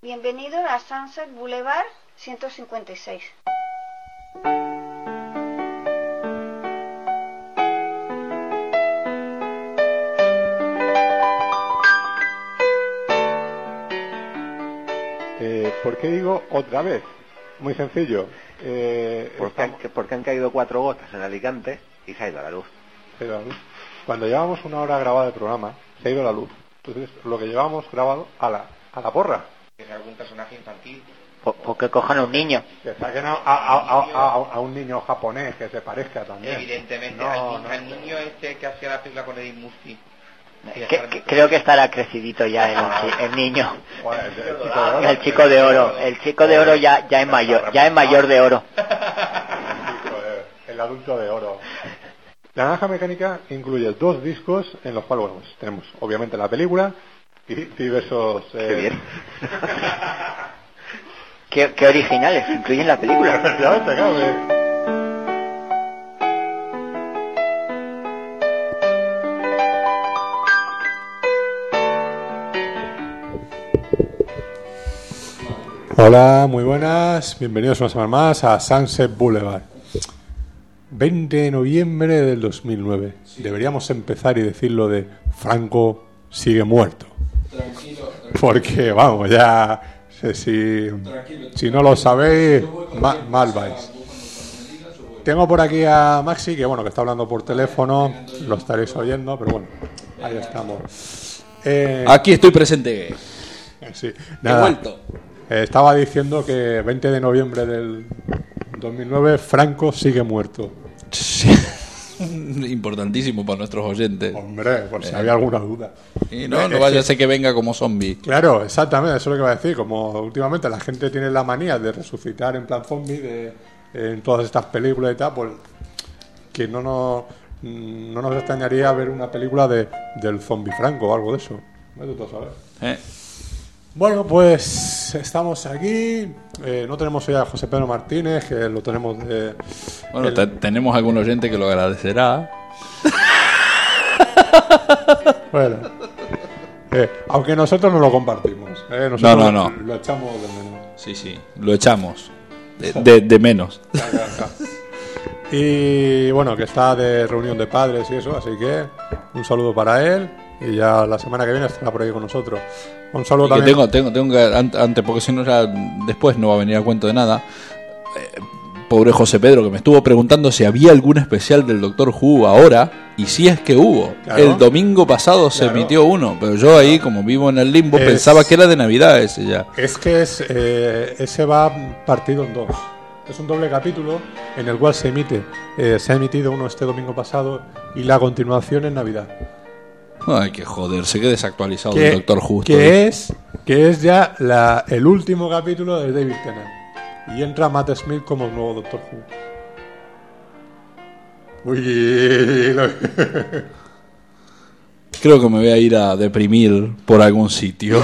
Bienvenido a Sunset Boulevard 156. Eh, ¿Por qué digo otra vez? Muy sencillo. Eh, Porque han, estamos- que- porque han caído cuatro gotas en Alicante y se ha ido la luz. se ha ido la luz. Cuando llevamos una hora grabada de programa, se ha ido la luz. Entonces, lo que llevamos grabado a la, a la porra. ¿Es algún personaje infantil? O, que cojan a un niño. Que saquen a, a- a- a- a un niño japonés que se parezca también. Evidentemente, No, al, no, al niño este que hacía la película con Eddie Murphy. Que- que- creo que estará crecidito ya el, chi- el niño. El chico de oro. El chico de oro. Ya, ya es mayor. Ya es mayor de oro. El adulto de oro. La naranja mecánica incluye dos discos en los cuales bueno, pues, tenemos obviamente la película diversos... eh, Qué bien. Qué, qué originales. Incluyen la película. Efectivamente, claro, eh. Hola, muy buenas, bienvenidos una semana más a Sunset Boulevard. 20 de noviembre del 2009. Deberíamos empezar y decirlo de Franco sigue muerto. Porque, vamos, ya, si, si no lo sabéis, ma- mal vais. Tengo por aquí a Maxi, que bueno, que está hablando por teléfono, lo estaréis oyendo, pero bueno, ahí estamos. Eh, Aquí estoy presente. sí, He vuelto. eh, estaba diciendo que 20 de noviembre del 2009, Franco sigue muerto. Importantísimo para nuestros oyentes. Hombre, por si había alguna duda. Y no, Eh, no es vaya a ser que venga como zombie. Claro, exactamente, eso es lo que iba a decir. Como últimamente la gente tiene la manía de resucitar en plan zombie de, en todas estas películas y tal, pues que no nos, mm, no nos extrañaría ver una película de, del zombie franco o algo de eso. Vete tú a saber. ¿eh? Bueno, pues estamos aquí. Eh, no tenemos hoy a José Pedro Martínez, que lo tenemos de... Bueno, el- te- tenemos algún oyente que lo agradecerá. Bueno. Eh, aunque nosotros no lo compartimos. eh, nosotros No, no, no. Lo echamos de menos. Sí, sí, lo echamos. De, de- de menos. Claro, claro, claro. Y bueno, que está de reunión de padres y eso, así que un saludo para él y ya la semana que viene estará por ahí con nosotros. Un saludo Y que también. tengo, tengo, tengo que, an- antes, porque si no ya después no va a venir a cuento de nada. Eh, pobre José Pedro, que me estuvo preguntando si había algún especial del Doctor Who ahora, y si es que hubo. Claro. El domingo pasado se Claro. emitió uno, pero yo ahí, como vivo en el limbo, Es- pensaba que era de Navidad ese ya. Es que es, eh, ese va partido en dos. Es un doble capítulo en el cual se emite, eh, se ha emitido uno este domingo pasado y la continuación en Navidad. Ay, que joderse, que desactualizado el Doctor Who. estoy. que es que es ya la- el último capítulo de David Tennant y entra Matt Smith como nuevo Doctor Who. Uy, lo- Creo que me voy a ir a deprimir por algún sitio.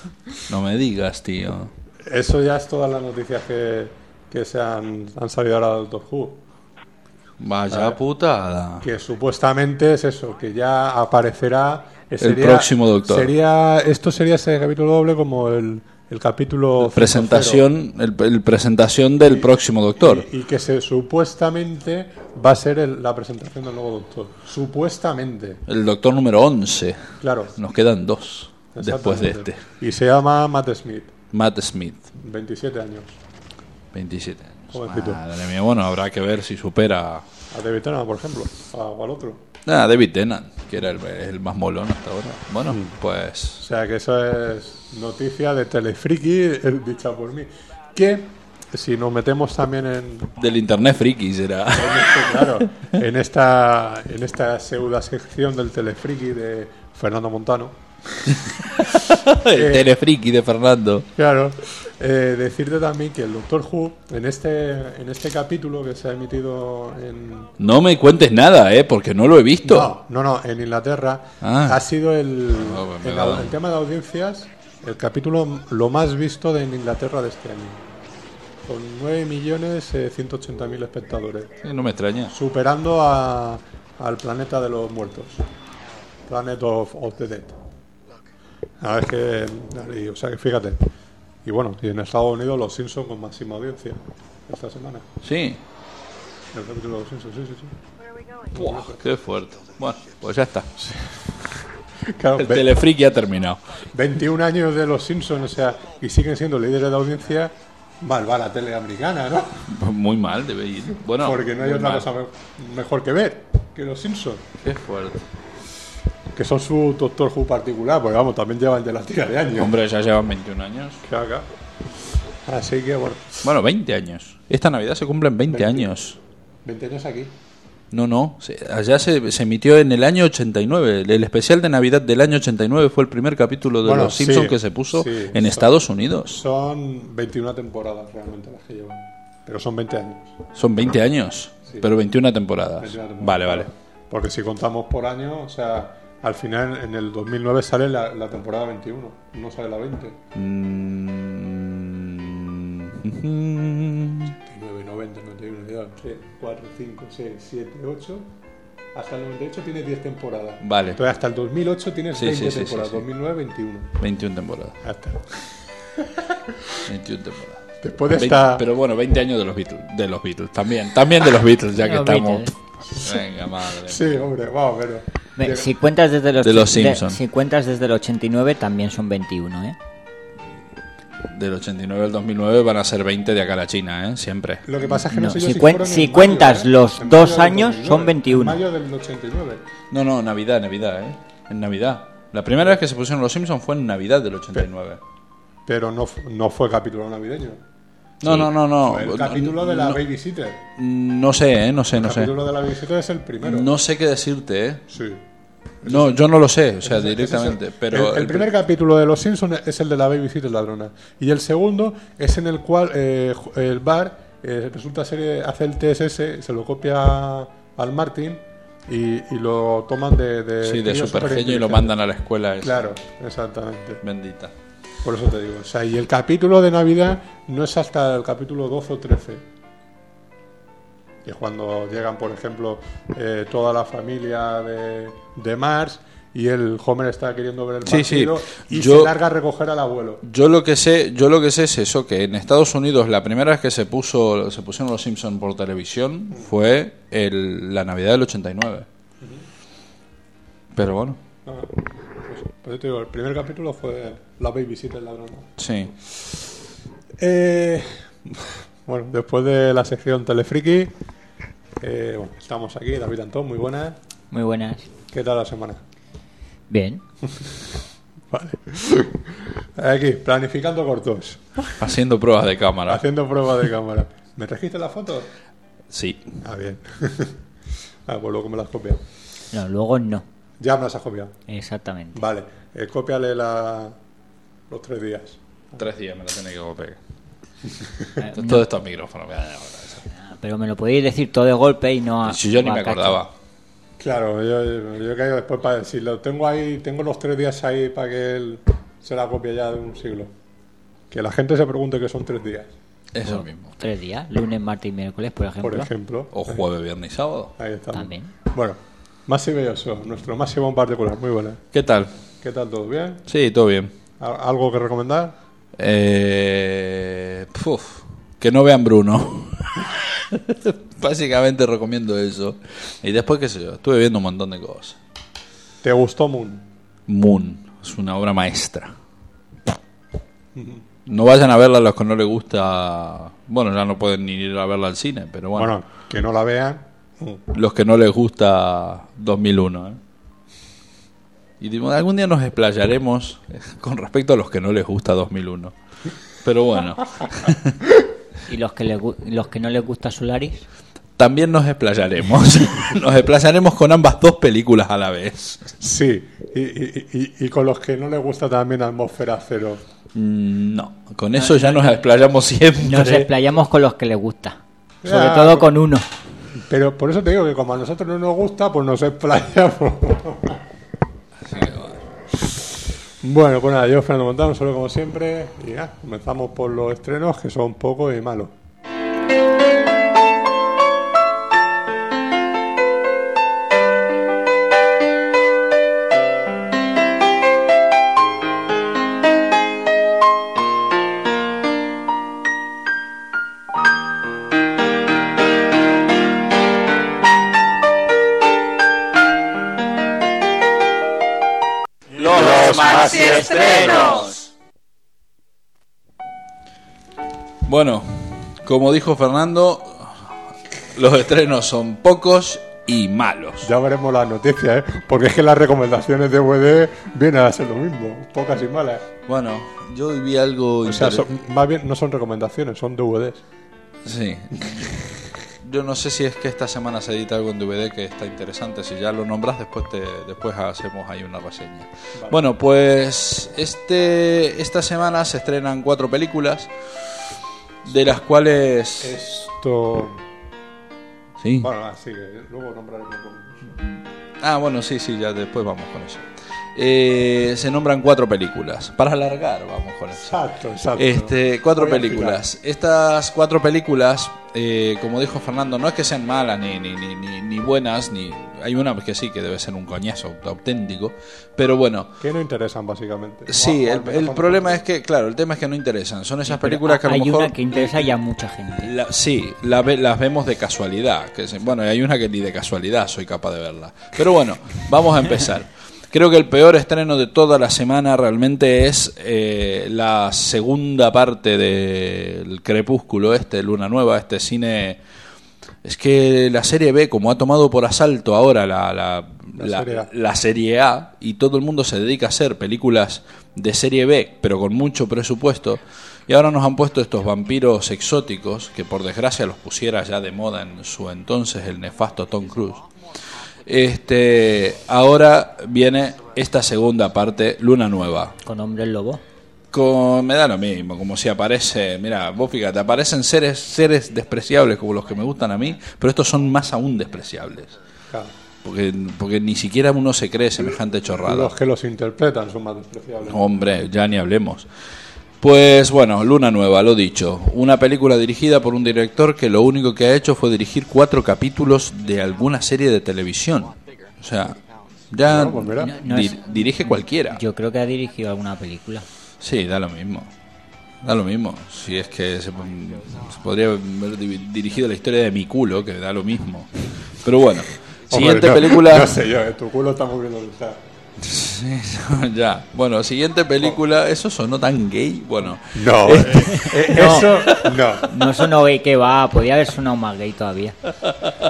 no me digas, tío. eso ya es todas las noticias que, que se han, han salido ahora del Doctor Who. Vaya putada. Que supuestamente es eso, que ya aparecerá eh, El próximo Doctor. Sería, esto sería ese capítulo doble como el, el capítulo Presentación, el, el presentación del próximo Doctor. Y, y que se supuestamente va a ser el- la presentación del nuevo doctor. Supuestamente, El Doctor número 11. claro. Nos quedan dos después de este. Y se llama Matt Smith, Matt Smith, 27 años. 27 años. Jovencito. Madre mía, bueno, habrá que ver si supera A David Tennant, por ejemplo, a- o al otro. Ah, David Tennant, que era el, el más molón hasta ahora. Bueno, Mm. O pues sea que eso es noticia de Telefriki, eh, dicha por mí. Que si nos metemos también en, del internet friki será. en este, claro, en esta, en esta pseudo sección del Telefriki de Fernando Montano, el telefriki de Fernando. Claro, eh, decirte también que el Doctor Who, en este, en este capítulo que se ha emitido en... No me cuentes nada, eh, porque no lo he visto. No, no, no, en Inglaterra, Ah. ha sido el, Ah, pues me el, tema de audiencias, el capítulo lo más visto de en Inglaterra de este año. Con 9.180.000 espectadores, Sí, no me extraña. superando a, al planeta de los muertos. Planet of, of the Dead. A ver, es que, y, o sea, que fíjate. Y bueno, y en Estados Unidos los Simpsons con máxima audiencia esta semana. Sí. El capítulo de los Simpsons, sí, sí, sí. Buah, qué fuerte. Bueno, pues ya está. Claro, El ve- telefriki ha terminado. 21 años de los Simpsons, o sea, y siguen siendo líderes de audiencia. Mal va la tele americana, ¿no? Muy mal debe ir. Bueno, Porque no hay otra mal. cosa me- mejor que ver que los Simpsons. Qué fuerte. Que son su Doctor Who particular, porque vamos, también llevan de la tira de años. Hombre, ya llevan 21 años. Así que bueno, Bueno, 20 años. Esta Navidad se cumplen 20 20. años. 20 años aquí. No, no. allá se, se emitió en el año 89. El especial de Navidad del año 89 fue el primer capítulo de Bueno, Los Simpsons sí, que se puso sí, en son- Estados Unidos. Son 21 temporadas realmente las que llevan. Pero son 20 años. Son 20 años, Sí. pero 21 temporadas. 21 temporadas. Vale, vale. Porque si contamos por año, o sea, al final en el 2009 sale la, la temporada 21, no sale la 20. Mm, 89, 90, 91, 92, 3, 4, 5, 6, 7, 8. Hasta el 98 tienes 10 temporadas. Vale. Entonces hasta el 2008 tienes Sí, 20 sí, sí, temporadas. sí, sí. 2009, 21. 21 temporadas. Ya está. 21 temporadas. Después de Veinte- esta... Pero bueno, 20 años de los Beatles. De los Beatles también. También de los Beatles, ya que Los estamos. Beatles. Venga, madre. Sí, hombre, vamos, pero... Ve, Si cuentas desde los, De los de- Simpson. si cuentas desde el 89 también son 21, ¿eh? Del 89 al 2009 van a ser 20 de acá a la China, ¿eh? Siempre. Lo que pasa es que no, No, sé si cuen- si en cuentas mayo, ¿eh? los En dos años, 2009, son 21. En mayo del 89. No, no, Navidad, Navidad, ¿eh? En Navidad. La primera vez que se pusieron los Simpsons fue en Navidad del 89. Pero no, fu- no fue capítulo navideño. No, no, no, no. Fue el No, capítulo de la no, Babysitter. no sé, ¿eh? No sé, no el sé. capítulo de la Babysitter es el primero. No sé qué decirte, ¿eh? Sí. No, yo no lo sé, o sea, es directamente. Pero el, el primer capítulo de Los Simpsons es el de la Babysitter ladrona. Y el segundo es en el cual eh, el bar eh, resulta ser hace el TSS, se lo copia al Martin y, y lo toman de, de, Sí, de genio super genio y lo mandan a la escuela. esa. Claro, exactamente. Bendita. Por eso te digo. O sea, y el capítulo de Navidad no es hasta el capítulo 12 o 13. Que es cuando llegan, por ejemplo, eh, toda la familia de, de Mars y el Homer está queriendo ver el Sí, sí. partido y Yo- se larga a recoger al abuelo. Yo lo que sé, yo lo que sé es eso, que en Estados Unidos la primera vez que se puso, se pusieron los Simpsons por televisión fue el, la Navidad del 89. Pero bueno, Ah, pues, pues yo te digo, el primer capítulo fue la babysitter ladrona. sí. Eh, bueno, después de la sección Telefriki, eh, bueno, estamos aquí, David Antón, muy buenas. Muy buenas. ¿Qué tal la semana? Bien. Vale. Aquí, planificando cortos, Haciendo pruebas de cámara. haciendo pruebas de cámara. ¿Me trajiste las fotos? Sí. Ah, bien. ah, pues luego me las copias. No, luego no. Ya me las has copiado. Exactamente. Vale, eh, cópiale la... los tres días. Tres días me la tenía que copiar. Eh, Todo esto al micrófono. mira, mira. Pero me lo podéis decir todo de golpe y no a. Si yo ni me acordaba. Claro, yo, yo, he caído después para si lo tengo ahí, tengo los tres días ahí para que él se la copie ya de un siglo. Que la gente se pregunte que son tres días, Eso mismo. Tres días, lunes, martes y miércoles, por ejemplo. por ejemplo. O jueves, viernes y sábado. Ahí estamos. También. Bueno, Masi Belloso, nuestro máximo en particular, muy buena. ¿Qué tal? ¿Qué tal todo? ¿Bien? Sí, todo bien. ¿Al- ¿Algo que recomendar? Eh, puf, que no vean Bruno. Básicamente recomiendo eso. Y después, qué sé yo, estuve viendo un montón de cosas. ¿Te gustó Moon? Moon es una obra maestra. No vayan a verla los que no les gusta. Bueno, ya no pueden ni ir a verla al cine, pero bueno. Bueno, que no la vean. Los que no les gusta 2001. ¿eh? Y digo, algún día nos explayaremos eh, con respecto a los que no les gusta 2001. Pero bueno, ¿Y los que, le los que no les gusta Solaris? también nos explayaremos. Nos explayaremos con ambas dos películas a la vez. Sí, y, y- y- y con los que no les gusta también Atmósfera Cero. Mm, No, con eso ya nos explayamos siempre. Nos explayamos con los que les gusta. Sobre Ya, todo con uno. Pero por eso te digo que como a nosotros no nos gusta, pues nos explayamos. Bueno, pues nada, yo Fernando Montano, solo como siempre, y ya, comenzamos por los estrenos que son pocos y malos. Noticias y estrenos. Bueno, como dijo Fernando, los estrenos son pocos y malos. Ya veremos las noticias, ¿eh? Porque es que las recomendaciones de DVD vienen a ser lo mismo, pocas y malas. Bueno, yo hoy vi algo O sea, son- más bien no son recomendaciones, son DVDs. Sí. Yo no sé si es que esta semana se edita algo en DVD que está interesante. Si ya lo nombras, después te, después hacemos ahí una reseña. Bueno, pues este esta semana se estrenan cuatro películas, de las cuales Esto. sí. Bueno, así que luego nombraremos. Ah, bueno, sí, sí, ya después vamos con eso. Eh, se nombran cuatro películas. Para alargar, vamos con eso. Exacto, exacto. Este, cuatro Voy películas. Estas cuatro películas, eh, como dijo Fernando, no es que sean malas ni, ni, ni, ni, ni buenas, ni hay una que sí que debe ser un coñazo auténtico, pero bueno. Que no interesan, básicamente. Sí, O- o al el, el problema es que, claro, el tema es que no interesan. Son esas películas que a lo Hay mejor una que interesa ya a mucha gente. la- sí, la las vemos de casualidad. Que bueno, y hay una que ni de casualidad soy capaz de verla. Pero bueno, vamos a empezar. Creo que el peor estreno de toda la semana realmente es eh, la segunda parte del Crepúsculo, este, Luna Nueva, este cine... Es que la serie B, como ha tomado por asalto ahora la, la, serie la serie A y todo el mundo se dedica a hacer películas de serie B, pero con mucho presupuesto, y ahora nos han puesto estos vampiros exóticos, que por desgracia los pusiera ya de moda en su entonces el nefasto Tom Cruise. Este, ahora viene esta segunda parte, Luna Nueva. Con hombres lobo. Con, me da lo mismo, como si aparece, mira, vos fíjate, aparecen seres, seres despreciables como los que me gustan a mí, pero estos son más aún despreciables. Claro. Porque, porque ni siquiera uno se cree semejante chorrada. Los que los interpretan son más despreciables. Hombre, ya ni hablemos. Pues bueno, Luna Nueva, lo dicho. Una película dirigida por un director que lo único que ha hecho fue dirigir cuatro capítulos de alguna serie de televisión. O sea, ya pues. No, es- dirige cualquiera. Yo creo que ha dirigido alguna película. Sí, da lo mismo. Da lo mismo. Si es que se, se podría haber di- dirigido la historia de mi culo, que da lo mismo. Pero bueno, Hombre, siguiente no- película. No sé yo, eh, tu culo está moviendo el ya. Bueno, siguiente película. ¿Eso sonó tan gay? Bueno. No, eh, eh, eso no. No sonó gay que va, podía haber sonado más gay todavía.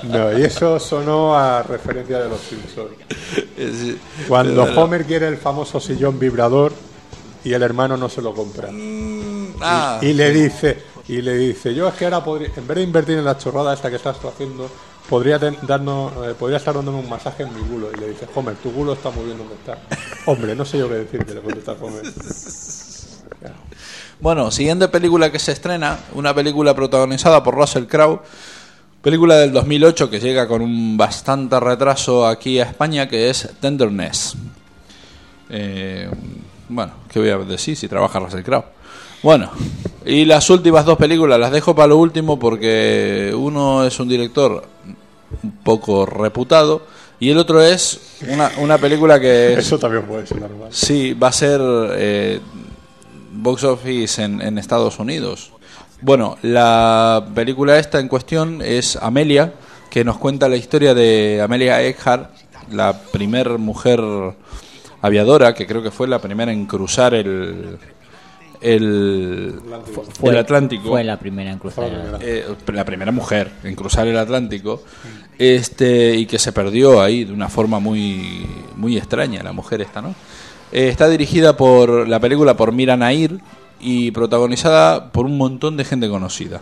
No, y eso sonó a referencia de los Simpsons. Cuando Homer quiere el famoso sillón vibrador y el hermano no se lo compra. Ah, Y le dice, y le dice, yo es que ahora podría, en vez de invertir en la chorrada esta que estás tú haciendo, podría eh, podría estar dándome un masaje en mi culo. Y le dice, Homer, tu culo está muy bien donde está. Hombre, no sé yo qué decirte, le contesta Homer. Bueno, siguiente película que se estrena, una película protagonizada por Russell Crowe, película del 2008 que llega con un bastante retraso aquí a España, que es Tenderness. Eh, bueno, ¿qué voy a decir si trabaja Russell Crowe? Bueno, y las últimas dos películas las dejo para lo último porque uno es un director un poco reputado y el otro es una, una película que es... Eso también puede ser normal. Sí, va a ser eh, box office en, en Estados Unidos. Bueno, la película esta en cuestión es Amelia, que nos cuenta la historia de Amelia Earhart, la primer mujer aviadora, que creo que fue la primera en cruzar el, el, el Atlántico. Fue la primera en cruzar. Eh, la primera mujer en cruzar el Atlántico. Este y que se perdió ahí de una forma muy muy extraña la mujer esta no Eh, está dirigida por la película por Mira Nair y protagonizada por un montón de gente conocida.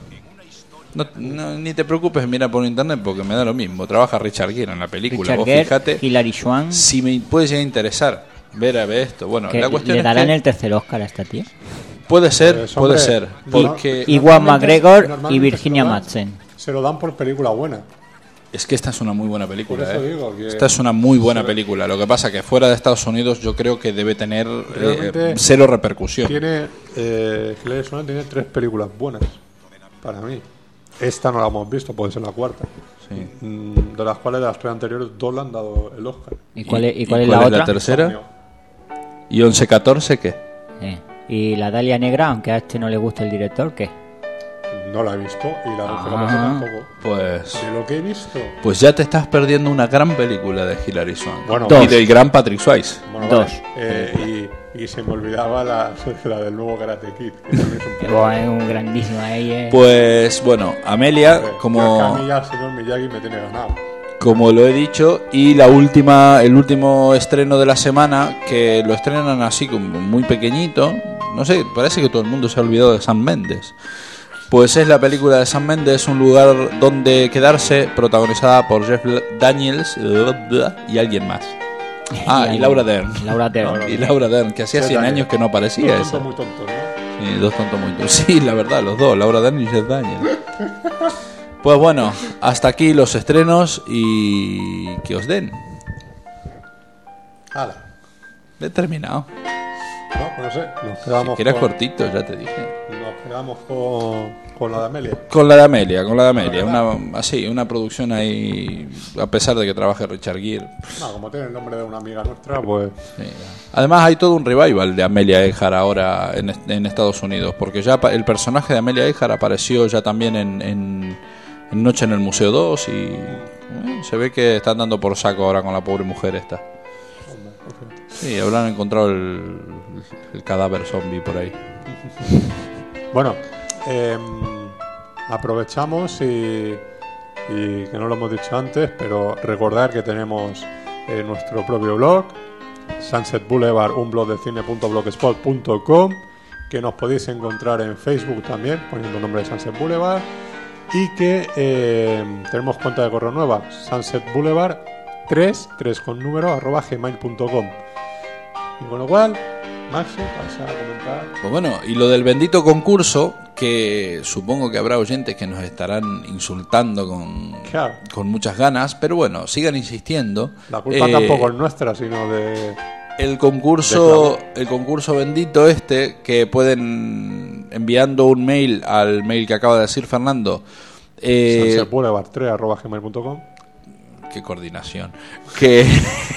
No- no, ni te preocupes mira por internet porque me da lo mismo. Trabaja Richard Gere en la película. Richard vos Gere, fíjate Hilary Swank, si me puede llegar a interesar ver a ver esto. Bueno la cuestión le es darán que el tercer Oscar a esta tía. Puede ser Pues, puede hombre, ser porque Iwan Normalmente- McGregor y Virginia se lo dan- Madsen. Se lo dan por película buena. Es que esta es una muy buena película. Por eso ¿eh? digo que- Esta es una muy buena película. Lo que pasa que fuera de Estados Unidos yo creo que debe tener eh, cero repercusión. Tiene, eh, tiene tres películas buenas para mí. Esta no la hemos visto, puede ser la cuarta. Sí. Mm, De las cuales de las tres anteriores, dos le han dado el Oscar. ¿Y cuál es, y ¿Y cuál es la otra? tercera? ¿Y 11-14 qué? Eh, ¿Y la Dalia Negra, aunque a este no le gusta el director, qué? No la he visto y la mujer Ah. tampoco. Pues, De lo que he visto. pues ya te estás perdiendo una gran película de Hilary Swank. Bueno, Dos. y del gran Patrick Swayze. Bueno, Dos. vale. Eh, Y se me olvidaba la, la del nuevo Karate Kid. Que también es un es grandísimo ahí. eh. Pues bueno, Amelia, como, a mí ya el señor Miyagi me tiene ganado. como lo he dicho, y la última, el último estreno de la semana, que lo estrenan así como muy pequeñito, no sé, parece que todo el mundo se ha olvidado de San Méndez. Pues es la película de San Méndez, un lugar donde quedarse, protagonizada por Jeff Daniels y alguien más. Ah, y Laura Dern. Laura Dern. Y Laura Dern, que hacía Jeff 100 Daniels. años que no aparecía Dos tontos muy tontos, ¿no? Sí, dos tontos muy tontos. Sí, la verdad, los dos, Laura Dern y Jeff Daniels. Pues bueno, hasta aquí los estrenos y que os den. Hala. He terminado. No, pues no sé. Nos quedamos, Que era con, cortito, ya te dije. nos quedamos con, con la de Amelia. Con la de Amelia, con la de Amelia. Una, así, una producción ahí, a pesar de que trabaje Richard Gere. No, como tiene el nombre de una amiga nuestra, pues. Sí. Además hay todo un revival de Amelia Earhart ahora en, en Estados Unidos, porque ya el personaje de Amelia Earhart apareció ya también en, en- en Noche en el Museo 2 y eh, se ve que están dando por saco ahora con la pobre mujer esta. Sí, habrán encontrado el, cadáver zombie por ahí. Bueno, em, aprovechamos y, y que no lo hemos dicho antes, pero recordar que tenemos eh, nuestro propio blog, Sunset Boulevard, un blog de cine.blogspot.com, que nos podéis encontrar en Facebook también, poniendo el nombre de Sunset Boulevard, y que em, tenemos cuenta de correo nueva, Sunset Boulevard 3, 3 con número, arroba gmail.com. Y con lo cual, Maxi, vas a comentar. Pues bueno, y lo del bendito concurso, que supongo que habrá oyentes que nos estarán insultando con, Claro. con muchas ganas, pero bueno, sigan insistiendo. La culpa Eh, tampoco es nuestra, sino de... El concurso, el concurso bendito este, que pueden enviando un mail al mail que acaba de decir Fernando. Eh, Sunset Boulevard 3 arroba gmail.com. qué coordinación. Que,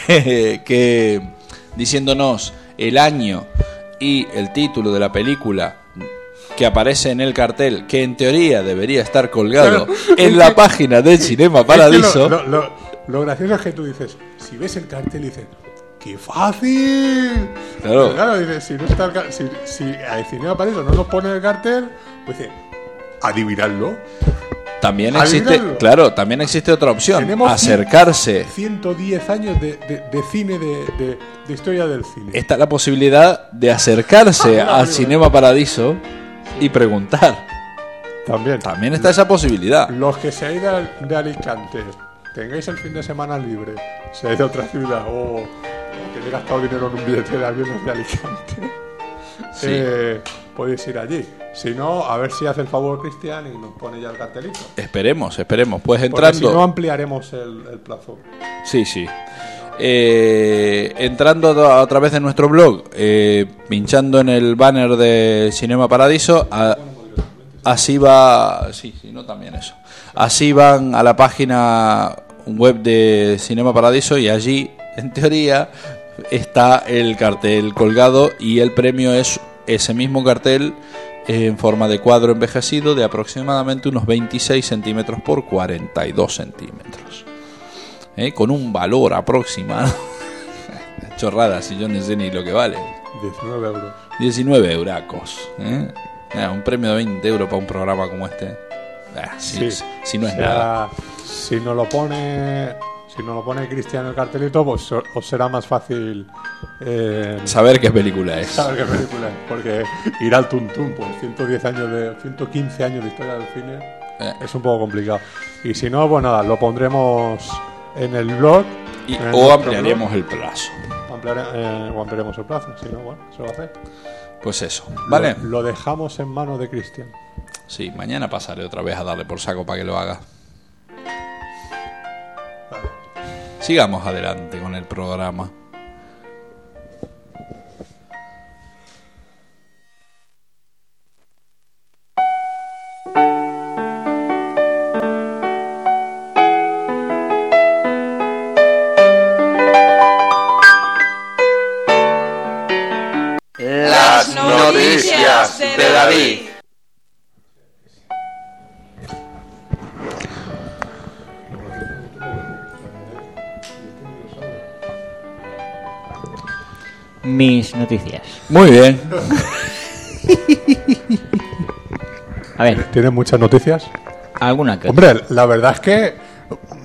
que diciéndonos el año y el título de la película que aparece en el cartel, que en teoría debería estar colgado Claro, en la que- página de Cinema Paradiso. Lo, lo- gracioso es que tú dices, si ves el cartel, dices, ¡qué fácil! Claro. Claro, dices, si no está el si, si a Cinema Paradiso no nos pone el cartel, pues dice, adivinadlo. También existe, claro, también existe otra opción, Tenemos acercarse 110 años de, de- de cine, de, de- de historia del cine. está la posibilidad de acercarse al Cinema Paradiso y preguntar. También. También está esa posibilidad. Los que seáis de, de Alicante, tengáis el fin de semana libre, seáis de otra ciudad o, o que he gastado dinero en un billete de avión de Alicante, Sí. eh, podéis ir allí. Si no, a ver si hace el favor Cristian y nos pone ya el cartelito. Esperemos, esperemos. Pues Porque si entrando. no, ampliaremos el, el plazo. Sí, sí. Eh, entrando a, a través de nuestro blog, eh, pinchando en el banner de Cinema Paradiso, a- así va. Sí, sí, no también eso. Así van a la página web de Cinema Paradiso y allí, en teoría, está el cartel colgado y el premio es ese mismo cartel en forma de cuadro envejecido de aproximadamente unos 26 centímetros por 42 centímetros. ¿eh? con un valor aproximado. Chorrada, si yo no sé ni lo que vale. 19 euros. 19 euracos. ¿eh? Mira, un premio de 20 euros para un programa como este. Ah, si, Sí. si no es nada. Si nos lo pone, si nos lo pone Cristian en el cartelito, pues os será más fácil eh, Saber qué película es. saber qué película es, porque ir al tuntún por 110 años de 115 años de historia del cine Eh. es un poco complicado. Y si no, pues nada, lo pondremos en el blog Y- en o ampliaremos el plazo. ampliare- eh, o ampliaremos el plazo. Si no, bueno, se va a hacer. Pues eso. Vale. Lo, lo dejamos en manos de Cristian. Sí, mañana pasaré otra vez a darle por saco para que lo haga. Sigamos adelante con el programa. Las noticias de David. Mis noticias. Muy bien. A ver, ¿Tienes muchas noticias? alguna que Hombre, la verdad es que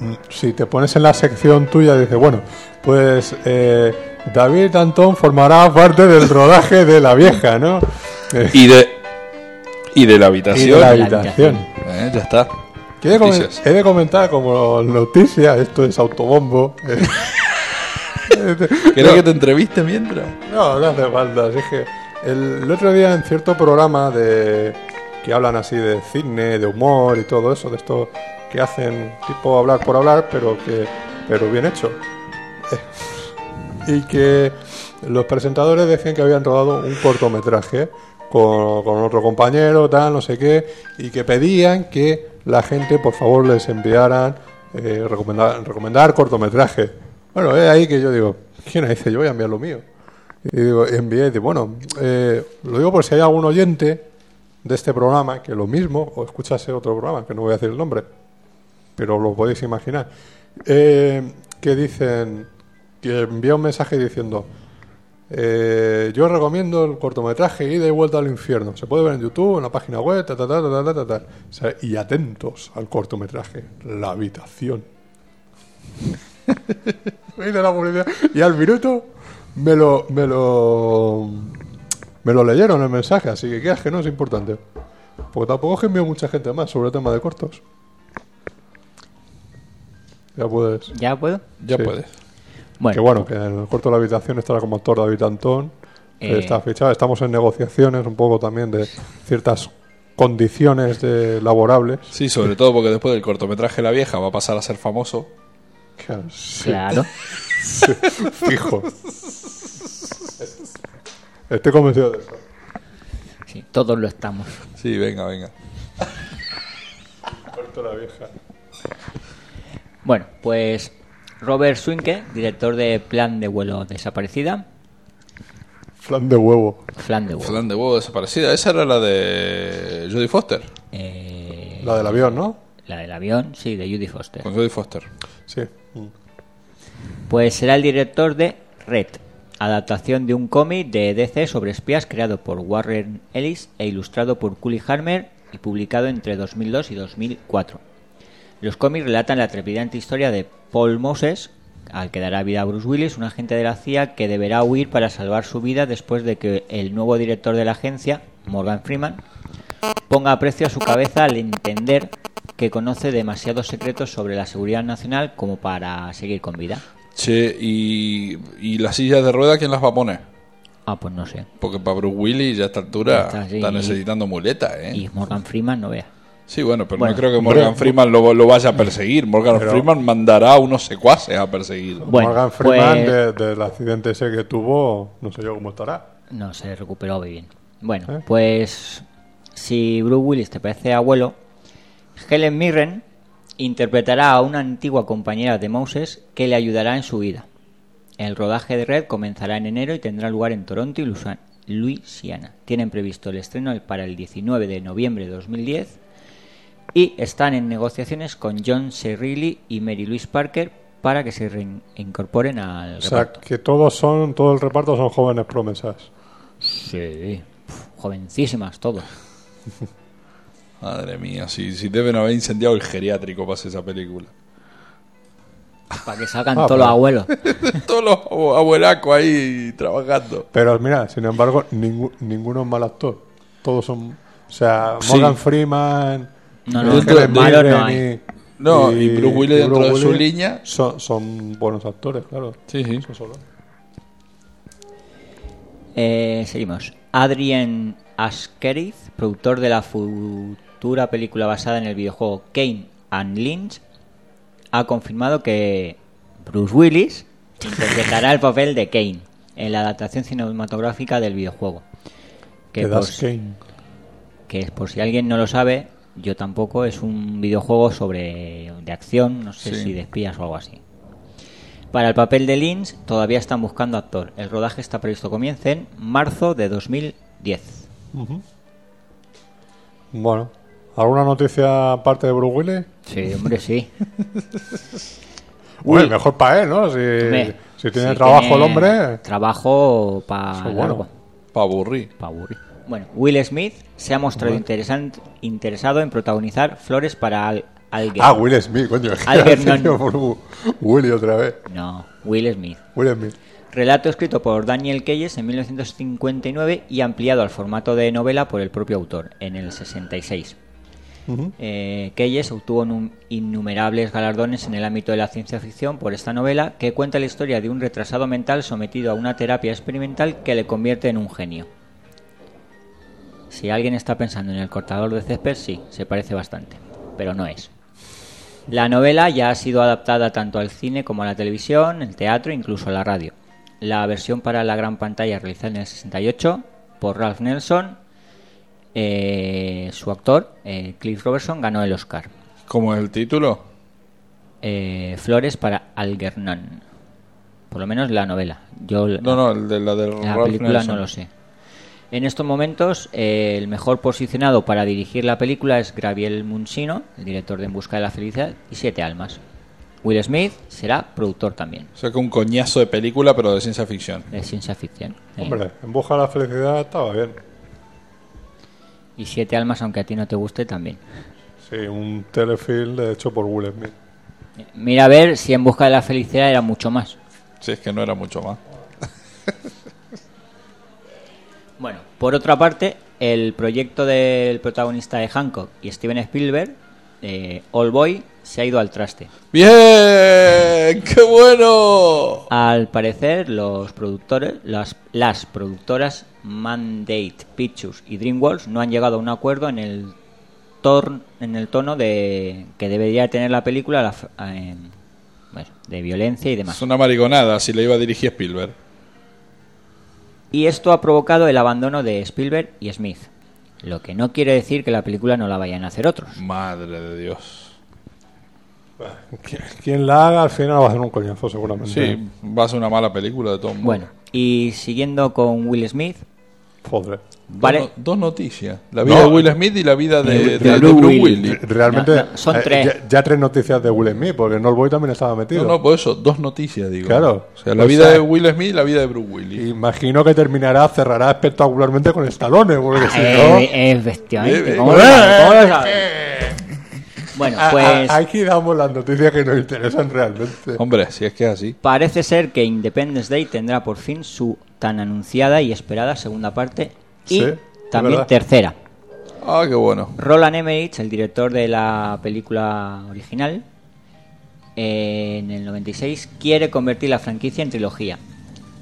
mm, si te pones en la sección tuya, dices, bueno, pues eh, David Antón formará parte del rodaje de la vieja, ¿no? Eh, Y de, y de la y habitación. de la habitación. Eh, ya está. Comen- Noticias. he de comentar como noticia, esto es autobombo. eh, ¿Quieres que te entreviste mientras? No, no hace falta. así es que el, el otro día en cierto programa de que hablan así de cine, de humor y todo eso, de esto que hacen tipo hablar por hablar, pero que pero bien hecho. y que los presentadores decían que habían rodado un cortometraje con, con otro compañero, tal, no sé qué, y que pedían que la gente por favor les enviaran eh, recomendar, recomendar cortometraje. Bueno, es ahí que yo digo, ¿quién dice? Yo voy a enviar lo mío. Y digo, envié, y digo, bueno, eh, lo digo por si hay algún oyente de este programa que lo mismo, o escuchase otro programa, que no voy a decir el nombre, pero lo podéis imaginar, eh, que dicen, que envía un mensaje diciendo, eh, yo recomiendo el cortometraje Ida y Vuelta al Infierno. Se puede ver en YouTube, en la página web, ta, ta, ta, ta, ta, ta, ta. O sea, y atentos al cortometraje, La Habitación. Me dice la publicidad. y al minuto me lo, me lo, me lo leyeron el mensaje, así que quieras que no es importante. Porque tampoco es que envío mucha gente más sobre el tema de cortos. Ya puedes. ¿Ya puedo? Ya Sí. puedes. Bueno, Que bueno, que en el corto de la habitación estará como actor David Antón. Eh. Está fichado. Estamos en negociaciones un poco también de ciertas condiciones de laborables. Sí, sobre todo porque después del cortometraje La Vieja va a pasar a ser famoso. Sí, claro. fijo. Estoy convencido de eso. Sí, todos lo estamos. Sí, venga, venga. Corto la vieja. Bueno, pues Robert Swinke, director de Plan de vuelo desaparecida. Flan de huevo. Plan de vuelo. Flan de huevo desaparecida. Esa era la de Jodie Foster. Eh, La del avión, ¿no? la del avión, sí, de Judy Foster. Con Jodie Foster. Sí. Pues será el director de Red, adaptación de un cómic de DC sobre espías creado por Warren Ellis e ilustrado por Cully Harmer y publicado entre 2002 y 2004. Los cómics relatan la trepidante historia de Paul Moses, al que dará vida a Bruce Willis, un agente de la CIA que deberá huir para salvar su vida después de que el nuevo director de la agencia, Morgan Freeman, ponga a precio a su cabeza al entender que conoce demasiados secretos sobre la seguridad nacional como para seguir con vida. Che, y, y las sillas de rueda, ¿quién las va a poner? Ah, pues no sé. Porque para Bruce Willis ya a esta altura Ya está, sí. está necesitando muletas, ¿eh? Y Morgan Freeman no vea. Sí, bueno, pero Bueno. no creo que Morgan Hombre, Freeman lo, lo vaya a perseguir. Morgan Pero- Freeman mandará a unos secuaces a perseguirlo. Bueno, Morgan Freeman pues- de- del accidente ese que tuvo, no sé yo cómo estará. No se recuperó muy bien. Bueno, ¿Eh? pues si Bruce Willis te parece abuelo, Helen Mirren interpretará a una antigua compañera de Moses que le ayudará en su vida. El rodaje de Red comenzará en enero y tendrá lugar en Toronto y Luisiana. Tienen previsto el estreno para el 19 de noviembre de 2010 y están en negociaciones con John C. Reilly y Mary Louise Parker para que se reincorporen al O sea, reparto. que todos son, todo el reparto son jóvenes promesas. Sí, jovencísimas todos. Madre mía, si, si deben haber incendiado el geriátrico para hacer esa película. Para que salgan Ah, todos pero- los abuelos. Todos los abu- abuelacos ahí trabajando. Pero mira, sin embargo, ningú- ninguno es mal actor. Todos son. O sea, Sí. Morgan Freeman. No, no, Dentro de- Helen malos no hay. y- No, y Bruce Willis dentro de su línea. Son, son buenos actores, claro. Sí, sí. Eso solo. Eh, seguimos. Adrien Askerith, productor de la futura película basada en el videojuego Kane and Lynch, ha confirmado que Bruce Willis interpretará el papel de Kane en la adaptación cinematográfica del videojuego. Que por, Kane. que por si alguien no lo sabe, yo tampoco, es un videojuego sobre de acción, no sé Sí. si de espías o algo así. Para el papel de Lynch todavía están buscando actor. El rodaje está previsto comience en marzo de 2010. Ujú. Bueno, ¿alguna noticia aparte de Bruce Willis? Sí, hombre, sí. Uy, mejor para él, ¿no? Si, Hombre, si tiene si trabajo el hombre. Trabajo para bueno. Pa' aburrir. Pa' aburrir. Bueno, Will Smith se ha mostrado interesan- interesado en protagonizar Flores para Al Alger. Ah, Will Smith, coño. Algernon. Willy otra vez. No, Will Smith. Will Smith. Relato escrito por Daniel Keyes en 1959 y ampliado al formato de novela por el propio autor en el 66. Eh, Keyes obtuvo num- innumerables galardones en el ámbito de la ciencia ficción por esta novela que cuenta la historia de un retrasado mental sometido a una terapia experimental que le convierte en un genio. Si alguien está pensando en el cortador de césped, sí, se parece bastante, pero no es. La novela ya ha sido adaptada tanto al cine como a la televisión, el teatro e incluso a la radio. La versión para la gran pantalla realizada en el 68 por Ralph Nelson, eh, su actor, eh, Cliff Robertson, ganó el Oscar. ¿Cómo es el título? Eh, Flores para Algernon. Por lo menos la novela. Yo No, no, el de la del la Ralph película Nelson. no lo sé. En estos momentos, eh, el mejor posicionado para dirigir la película es Gabriel Munsino, el director de En Busca de la Felicidad y Siete Almas. Will Smith será productor también, O sea que un coñazo de película, pero de ciencia ficción. de ciencia ficción. Eh, Hombre, en busca de la felicidad estaba bien. Y Siete Almas, aunque a ti no te guste, también. Sí, un telefilm hecho por Will Smith. Mira a ver si En Busca de la Felicidad era mucho más. Sí, es que no era mucho más. Bueno, por otra parte, el proyecto del protagonista de Hancock y Steven Spielberg, eh, All Boy, se ha ido al traste. ¡Bien! ¡Qué bueno! Al parecer, los productores, las, las productoras Mandate Pictures y DreamWorks no han llegado a un acuerdo en el torn, en el tono de que debería tener la película la eh, bueno, de violencia y demás. Es una mariconada si le iba a dirigir Spielberg. Y esto ha provocado el abandono de Spielberg y Smith, lo que no quiere decir que la película no la vayan a hacer otros. Madre de Dios. Quien- la haga al final va a hacer un coñazo seguramente. Sí, va a ser una mala película de todos modos. Bueno, y siguiendo con Will Smith, Joder. Dos, vale, no- dos noticias. La vida No. de Will Smith y la vida de, De- de- de de Bruce Willis. Willis. Realmente, No, no, son eh, tres. Ya, ya tres noticias de Will Smith, porque en All Boy también estaba metido. No, no, por eso, dos noticias, digo. Claro. O sea, la O vida sea- de Will Smith y la vida de Bruce Willis. Imagino que terminará, cerrará espectacularmente con Stallone, porque si no... eh, efectivamente, ¿cómo? ¿Cómo Bueno, a- a- pues aquí damos las noticias que nos interesan realmente. Hombre, si es que es así. parece ser que Independence Day tendrá por fin su tan anunciada y esperada segunda parte y Sí, también tercera. Ah, qué bueno. Roland Emmerich, el director de la película original, eh, en el 96 quiere convertir la franquicia en trilogía.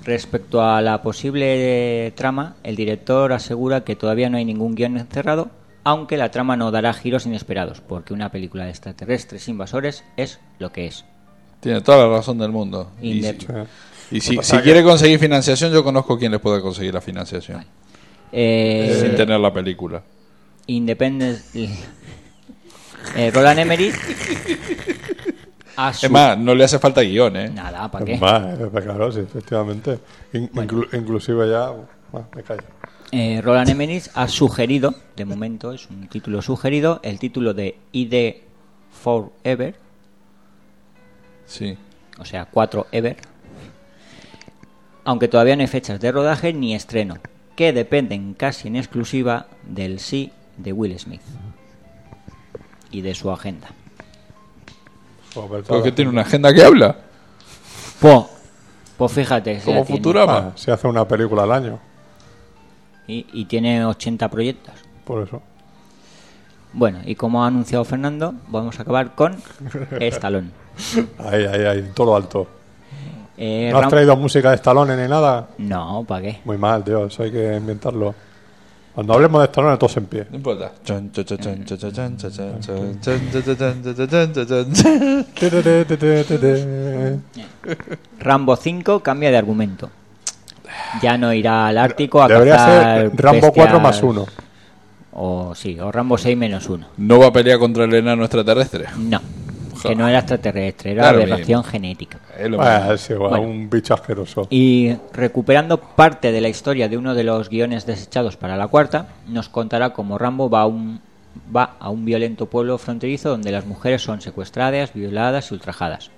Respecto a la posible trama, el director asegura que todavía no hay ningún guion encerrado, aunque la trama no dará giros inesperados, porque una película de extraterrestres invasores es lo que es. Tiene toda la razón del mundo. Y, si- y si, quiere conseguir financiación, yo conozco quién les puede conseguir la financiación. Eh, Sin tener la película. Independence... eh, Roland Emmerich... su- Es más, no le hace falta guion, ¿eh? Nada, ¿para qué? Más, eh, claro, sí, efectivamente. In- inclu- inclusive ya... Bueno, me callo. Eh, Roland Emmerich ha sugerido, de momento es un título sugerido, el título de ID Forever, Sí. o sea, 4 Ever, aunque todavía no hay fechas de rodaje ni estreno, que dependen casi en exclusiva del sí de Will Smith y de su agenda. Porque tiene una agenda que habla. Pues, pues fíjate, Como tiene. Futurama. Se hace una película al año, y, y tiene 80 proyectos. Por eso. Bueno, y como ha anunciado Fernando, vamos a acabar con Stallone. ahí, ahí, ahí, todo lo alto. ¿No has traído música de Stallone ni nada? No, ¿para qué? Muy mal, Dios, hay que inventarlo. Cuando hablemos de Stallone, todos en pie. No importa. Rambo 5 cambia de argumento. Ya no irá al Ártico a Debería cazar ser Rambo bestias- 4 más 1. O sí, o Rambo 6 menos 1. No va a pelear contra el enano extraterrestre. No, que no era extraterrestre, era Claro, aberración genética. Es lo mismo. Ah, es igual, Bueno. un bicho asqueroso. Y recuperando parte de la historia de uno de los guiones desechados para la cuarta, nos contará cómo Rambo va a un, va a un violento pueblo fronterizo donde las mujeres son secuestradas, violadas y ultrajadas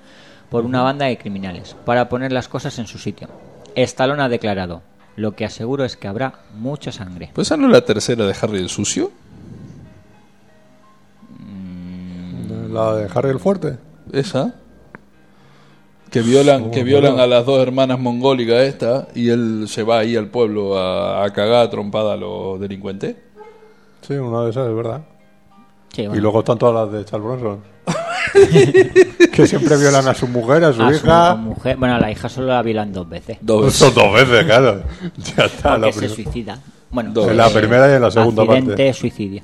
por una banda de criminales, para poner las cosas en su sitio. Stallone ha declarado, Lo que aseguro es que habrá mucha sangre. ¿Pues esa no es la tercera de Harry el Sucio? La de Harry el Fuerte. ¿Esa? Que violan, que violan a las dos hermanas mongólicas esta y él se va ahí al pueblo a, a cagar a trompada a los delincuentes. Sí, una de esas, es verdad. Sí, Y luego están todas las de Charles Bronson. que siempre violan a su mujer, a su a su hija. mujer, bueno, a la hija solo la violan dos veces. Dos veces. Son dos veces, claro. Ya está. La, se suicida. Bueno, Dos. en la primera y en la segunda accidente, parte. suicidio.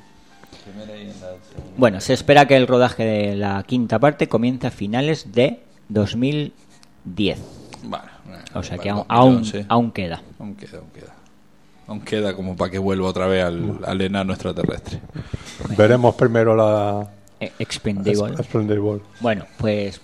Bueno, se espera que el rodaje de la quinta parte comience a finales de 2010. Bueno, O sea que aún, aún, 2011. aún queda. Aún queda, aún queda. Aún queda como para que vuelva otra vez al, al enano extraterrestre. Veremos primero la Expendable. Expendable. Bueno, pues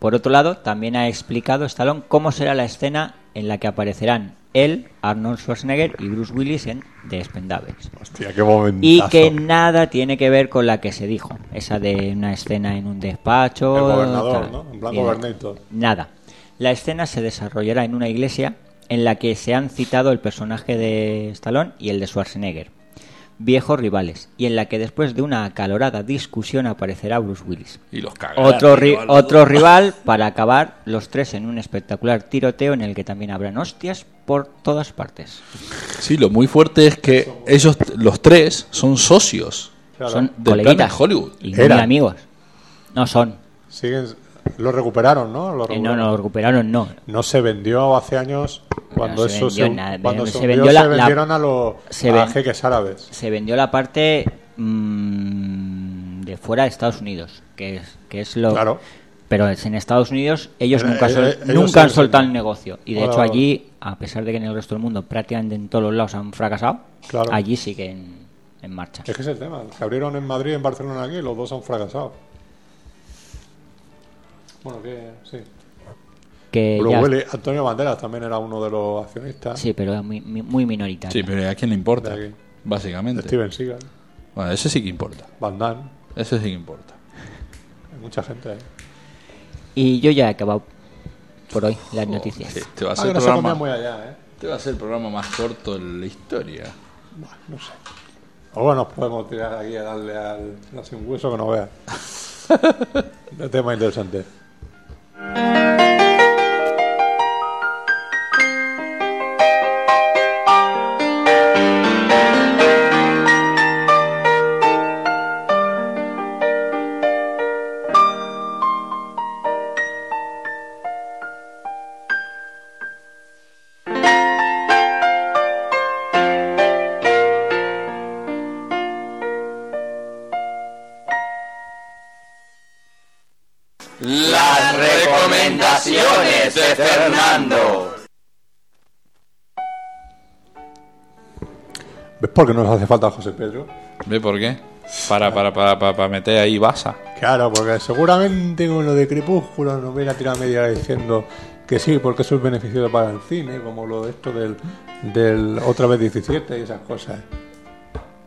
por otro lado, también ha explicado Stallone cómo será la escena en la que aparecerán él, Arnold Schwarzenegger y Bruce Willis en The Expendables. Hostia, qué momentazo. Y que nada tiene que ver con la que se dijo, esa de una escena en un despacho. El gobernador, tal. ¿no? En. Nada. La escena se desarrollará en una iglesia en la que se han citado el personaje de Stallone y el de Schwarzenegger, viejos rivales, y en la que después de una acalorada discusión aparecerá Bruce Willis. Y los cagan. Otro, ri- otro rival para acabar los tres en un espectacular tiroteo en el que también habrán hostias por todas partes. Sí, lo muy fuerte es que ellos, los tres, son socios Claro. Son del plan coleguitas de Hollywood. y muy amigos. No son. Siguen, lo recuperaron, ¿no? Lo Eh, no, recuperaron. no, lo recuperaron, no. No se vendió hace años cuando No se eso vendió se, nada, cuando se se, vendió hundió, la- se la- vendieron a los se a ven- jeques árabes. Se vendió la parte mm, de fuera de Estados Unidos, que es, que es lo... Claro. Pero es en Estados Unidos ellos Eh, nunca, eh, sol- eh, ellos nunca han soltado el negocio. Y de hecho allí, a pesar de que en el resto del mundo prácticamente en todos los lados han fracasado, Claro. allí siguen en marcha. Es que es el tema. Se abrieron en Madrid y en Barcelona aquí los dos han fracasado. Bueno, que sí. Que ya- Antonio Banderas también era uno de los accionistas Sí, pero es muy, muy- muy minoritario. Sí, pero ¿a quién le importa? Básicamente. Steven Seagal, Bueno, ese sí que importa. Van Damme, Ese sí que importa. hay mucha gente. ¿eh? Y yo ya he acabado por hoy las noticias. Sí, Este va a Ah, ser que el no programa, muy allá, ¿eh? este va a ser el programa más corto de la historia. No sé. O bueno, nos podemos tirar aquí a darle al, al sin hueso que no veas. de tema interesante. Las ¿Ves por qué nos hace falta José Pedro? ¿Ve por qué? Para, para, para, para, para meter ahí basa. Claro, porque seguramente con lo de Crepúsculo nos viene a tirar media hora diciendo que sí, porque eso es beneficioso para el cine, como lo de esto del, del otra vez 17 y esas cosas.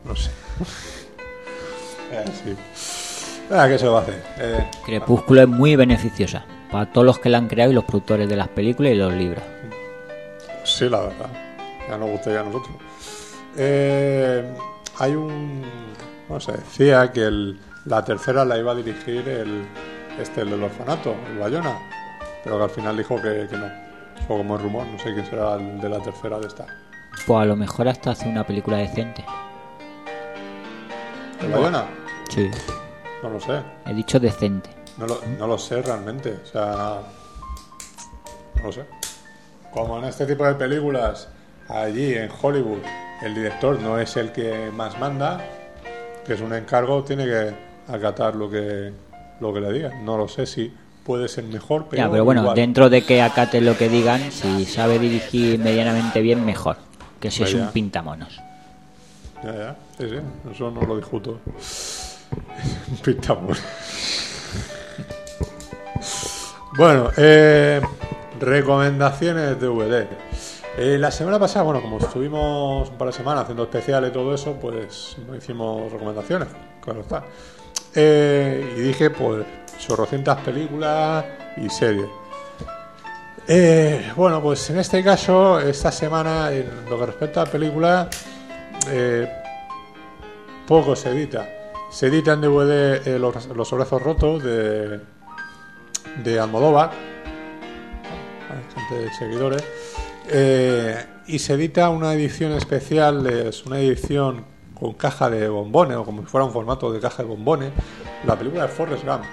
No sé. Eh, sí. Ah, ¿Qué se va a hacer? Eh, Crepúsculo es muy beneficiosa para todos los que la han creado y los productores de las películas y los libros. sí, la verdad. Ya nos gustaría a nosotros. Eh, hay un... No sé, decía que el- la tercera la iba a dirigir el, este, el del orfanato, el Bayona, pero que al final dijo que, que no. O como el rumor, no sé quién será el de la tercera de esta. Pues a lo mejor hasta hace una película decente. ¿El Bayona? Sí. No lo sé. He dicho decente. No lo, no lo sé realmente. O sea, no lo sé. Como en este tipo de películas, allí en Hollywood, el director no es el que más manda, que es un encargo, tiene que acatar lo que, lo que le digan. No lo sé si puede ser mejor, pero. ya, pero bueno, igual. dentro de que acate lo que digan, si sabe dirigir medianamente bien, mejor. Que si es un pintamonos. Ya, ya. Sí, sí. Eso no lo discuto. Pintamos. Bueno, eh, recomendaciones de DVD. Eh, la semana pasada, bueno, como estuvimos un par de semanas haciendo especiales y todo eso, pues no hicimos recomendaciones, claro está. Eh, y dije, pues, chorrocientas películas y series. Eh, bueno, pues en este caso, esta semana, en lo que respecta a película, eh, poco se edita. Se edita en DVD los, los Rotos de, de Almodóvar, gente de seguidores, eh, y se edita una edición especial, es una edición con caja de bombones, o como si fuera un formato de caja de bombones, la película de Forrest Gump.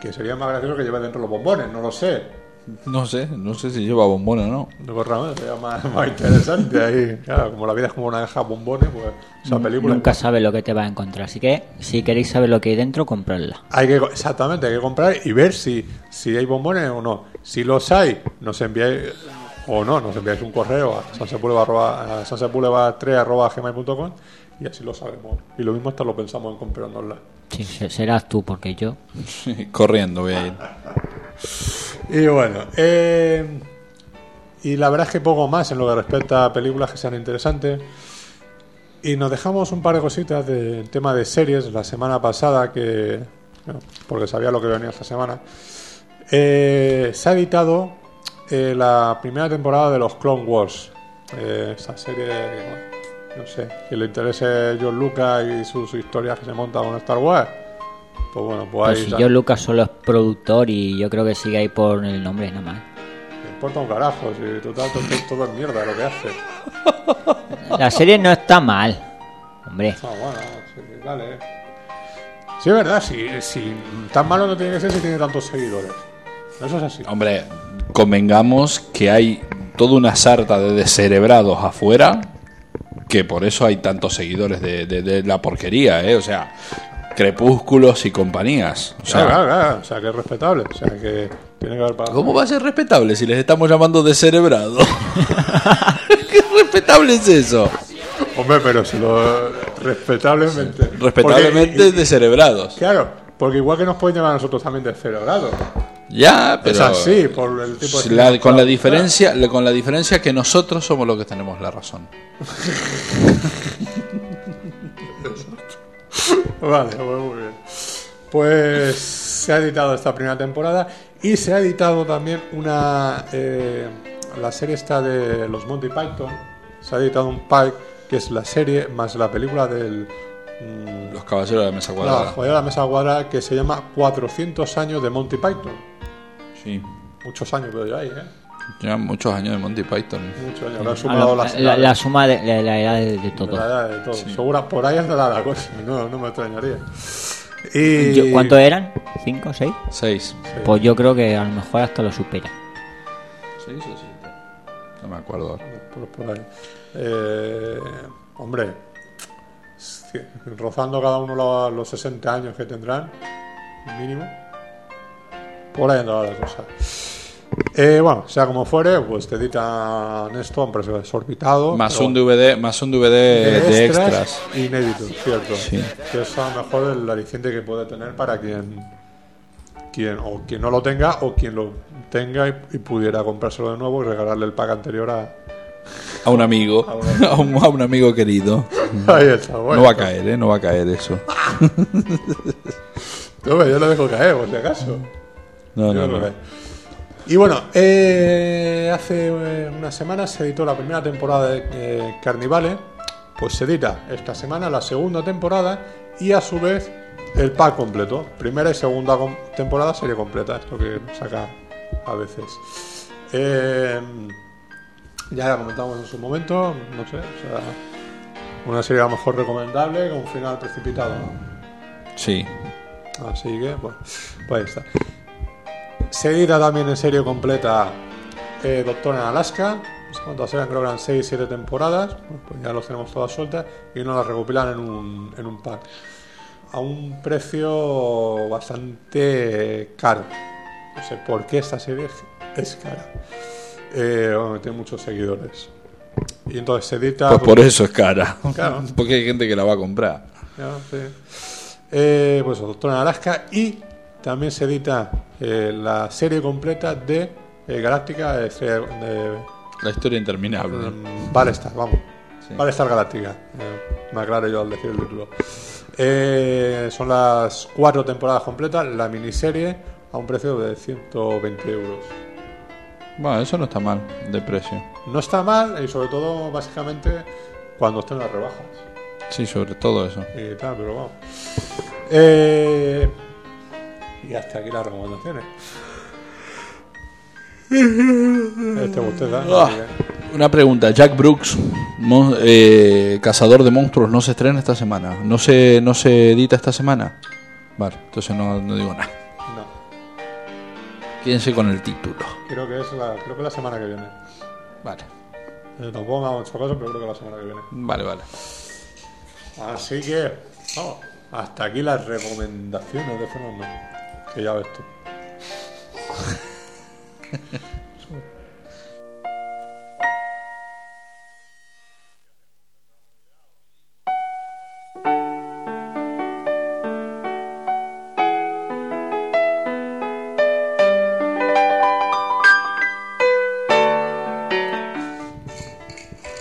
Que sería más gracioso que lleve dentro los bombones, no lo sé. No sé, no sé si lleva bombón o no. De Ramón sería más, más interesante ahí. Claro, como la vida es como una caja de bombones, pues esa película. Nunca sabes lo que te va a encontrar. Así que, si queréis saber lo que hay dentro, comprarla. Hay que, exactamente, hay que comprar y ver si, si hay bombones o no. Si los hay, nos enviáis, o no, nos enviáis un correo a sansepuleva3.gmail.com y así lo sabemos. Y lo mismo hasta lo pensamos en comprárnosla. Sí, se- serás tú, porque yo. Corriendo voy a ir. Y bueno, eh, y la verdad es que poco más en lo que respecta a películas que sean interesantes. Y nos dejamos un par de cositas del tema de series la semana pasada, que bueno, porque sabía lo que venía esta semana. Eh, se ha editado eh, la primera temporada de los Clone Wars. Eh, esa serie, bueno, no sé, que le interese John Lucas y sus historias que se montan con Star Wars. Pues bueno, pues Pues ahí si yo, Lucas, solo es productor y yo creo que sigue ahí por el nombre nada más. Me importa un carajo, si total todo, todo es mierda lo que hace. La serie no está mal. Hombre, Ah, bueno, sí, dale. Sí, es verdad, si, si tan malo no tiene que ser si tiene tantos seguidores. Eso es así. Hombre, convengamos que hay toda una sarta de descerebrados afuera que por eso hay tantos seguidores de, de- de la porquería, ¿eh? O sea, crepúsculos y compañías. O sea, Claro, claro, claro. O sea, que es respetable. O sea, que tiene que haber pagado. ¿Cómo va a ser respetable si les estamos llamando descerebrados? ¿Qué respetable es eso? Hombre, pero si lo. Respetablemente. Respetablemente Porque- descerebrados. Claro, porque igual que nos pueden llamar a nosotros también de cero grado. Ya, pero es así, por el tipo de. la- con la diferencia, la- con la diferencia que nosotros somos los que tenemos la razón. Vale, pues muy bien. Pues se ha editado esta primera temporada y se ha editado también una. eh, la serie esta de los Monty Python. Se ha editado un pack que es la serie más la película del. mm, Los caballeros de la mesa la cuadrada. joya de la mesa cuadrada que se llama 400 años de Monty Python. Sí. Muchos años veo yo ahí, ¿eh? Ya muchos años de Monty Python. Muchos años. Sumado la, edades. la suma de, la edad de, de De todo. la edad de todo. Segura, por ahí andará la cosa. No, no me extrañaría. Y... Yo- ¿Cuánto eran? ¿Cinco? ¿Seis? Seis. Pues yo creo que a lo mejor hasta lo supera. ¿Seis o siete? No me acuerdo por, por ahí. Eh, hombre, rozando cada uno los, los 60 años que tendrán, mínimo, por ahí andará la cosa. Eh, bueno, sea como fuere, pues te editan esto a un precio desorbitado. Más un DVD, más un DVD de, extras. Inédito, cierto. Sí. Que es a lo mejor el aliciente que puede tener para quien, quien o quien no lo tenga o quien lo tenga y, y pudiera comprárselo de nuevo y regalarle el pack anterior a, A un amigo, a un, a un amigo querido. Ahí está, bueno. No va a caer, ¿eh? No va a caer eso. Yo lo dejo caer, por si acaso. No, Yo no, no. Y bueno, eh, hace eh, unas semanas se editó la primera temporada de eh, Carnivale. Pues se edita esta semana la segunda temporada y a su vez el pack completo. Primera y segunda temporada serie completa, esto que saca a veces. Eh, ya la comentamos en su momento, no sé, o sea, una serie a lo mejor recomendable con un final precipitado. ¿no? Sí. Así que, bueno, pues ahí está. Se edita también en serie completa eh, Doctor en Alaska. No sé cuántas eran, creo que eran 6 7 temporadas. Bueno, pues ya los tenemos todas sueltas y nos las recopilan en un, en un pack. A un precio bastante caro. No sé por qué esta serie es cara. Eh, bueno, tiene muchos seguidores. Y entonces se edita. Pues por eso es cara. Claro. Porque hay gente que la va a comprar. Ya, sí. Eh, pues Doctor en Alaska y también se edita eh, la serie completa de eh, Galáctica de, La historia interminable. mm, Battlestar, vamos. Sí. Battlestar Galáctica. Eh, me aclaro yo al decir el título. Eh, son las cuatro temporadas completas, la miniserie a un precio de 120 euros. Bueno, eso no está mal de precio. No está mal y sobre todo, básicamente, cuando estén las rebajas. Sí, sobre todo eso. Y tal, pero vamos. Eh, y hasta aquí las recomendaciones. Este usted. Ah, una pregunta, Jack Brooks, mon- eh, cazador de monstruos, no se estrena esta semana. ¿No se, no se edita esta semana? Vale, entonces no, no digo nada. No, Quédense con el título. creo que es la, creo que la semana que viene. Vale, Eh, tampoco me ha mucho caso, pero creo que la semana que viene. vale, vale. Así que, vamos, hasta aquí las recomendaciones de Fernando. Que ya ves tú.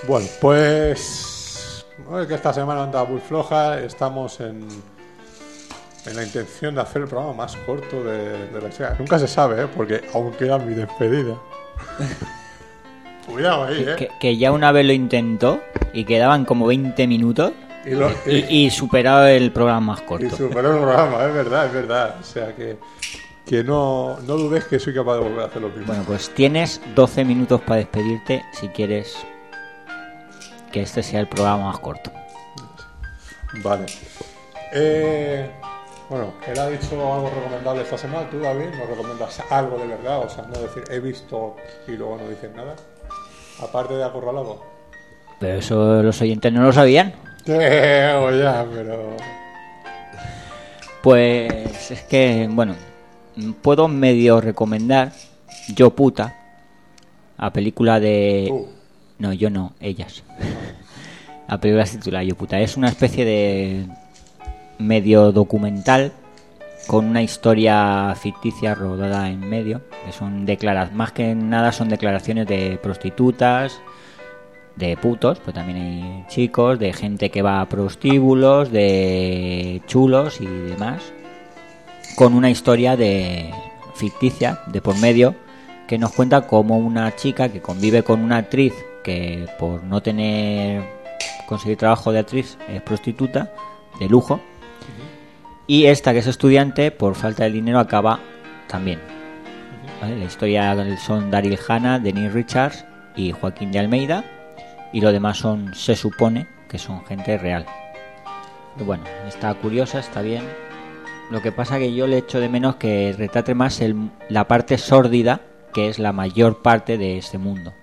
Bueno, pues. que esta semana anda muy floja. Estamos en. En la intención de hacer el programa más corto de, de la serie. Nunca se sabe, ¿eh? Porque aún queda mi despedida. Cuidado ahí, ¿eh? Que, que ya una vez lo intentó y quedaban como 20 minutos Y, lo, y, y superado el programa más y corto. superó el programa, es verdad, es verdad. O sea que. Que no, no dudes que soy capaz de volver a hacer lo mismo. Bueno, pues tienes 12 minutos para despedirte si quieres que este sea el programa más corto. Vale. Eh, bueno, él ha dicho algo recomendable esta semana. ¿Tú, David, nos recomiendas algo de verdad? O sea, no decir he visto y luego no dices nada. Aparte de acorralado. Pero eso los oyentes no lo sabían. Que, o ya, pero. Pues es que, bueno, puedo medio recomendar Yo puta, a película de... Tú. No, yo no, ellas. La película se titula Yo puta. Es una especie de medio documental con una historia ficticia rodada en medio. Que son declaras más que nada son declaraciones de prostitutas, de putos, pues también hay chicos, de gente que va a prostíbulos, de chulos y demás, con una historia de ficticia de por medio que nos cuenta cómo una chica que convive con una actriz que por no tener conseguir trabajo de actriz es prostituta de lujo y esta que es estudiante por falta de dinero acaba también. La historia son Daryl Hannah, Denis Richards y Joaquín de Almeida y lo demás son se supone que son gente real. Bueno, está curiosa, está bien. Lo que pasa que yo le echo de menos que retrate más el- la parte sórdida, que es la mayor parte de este mundo.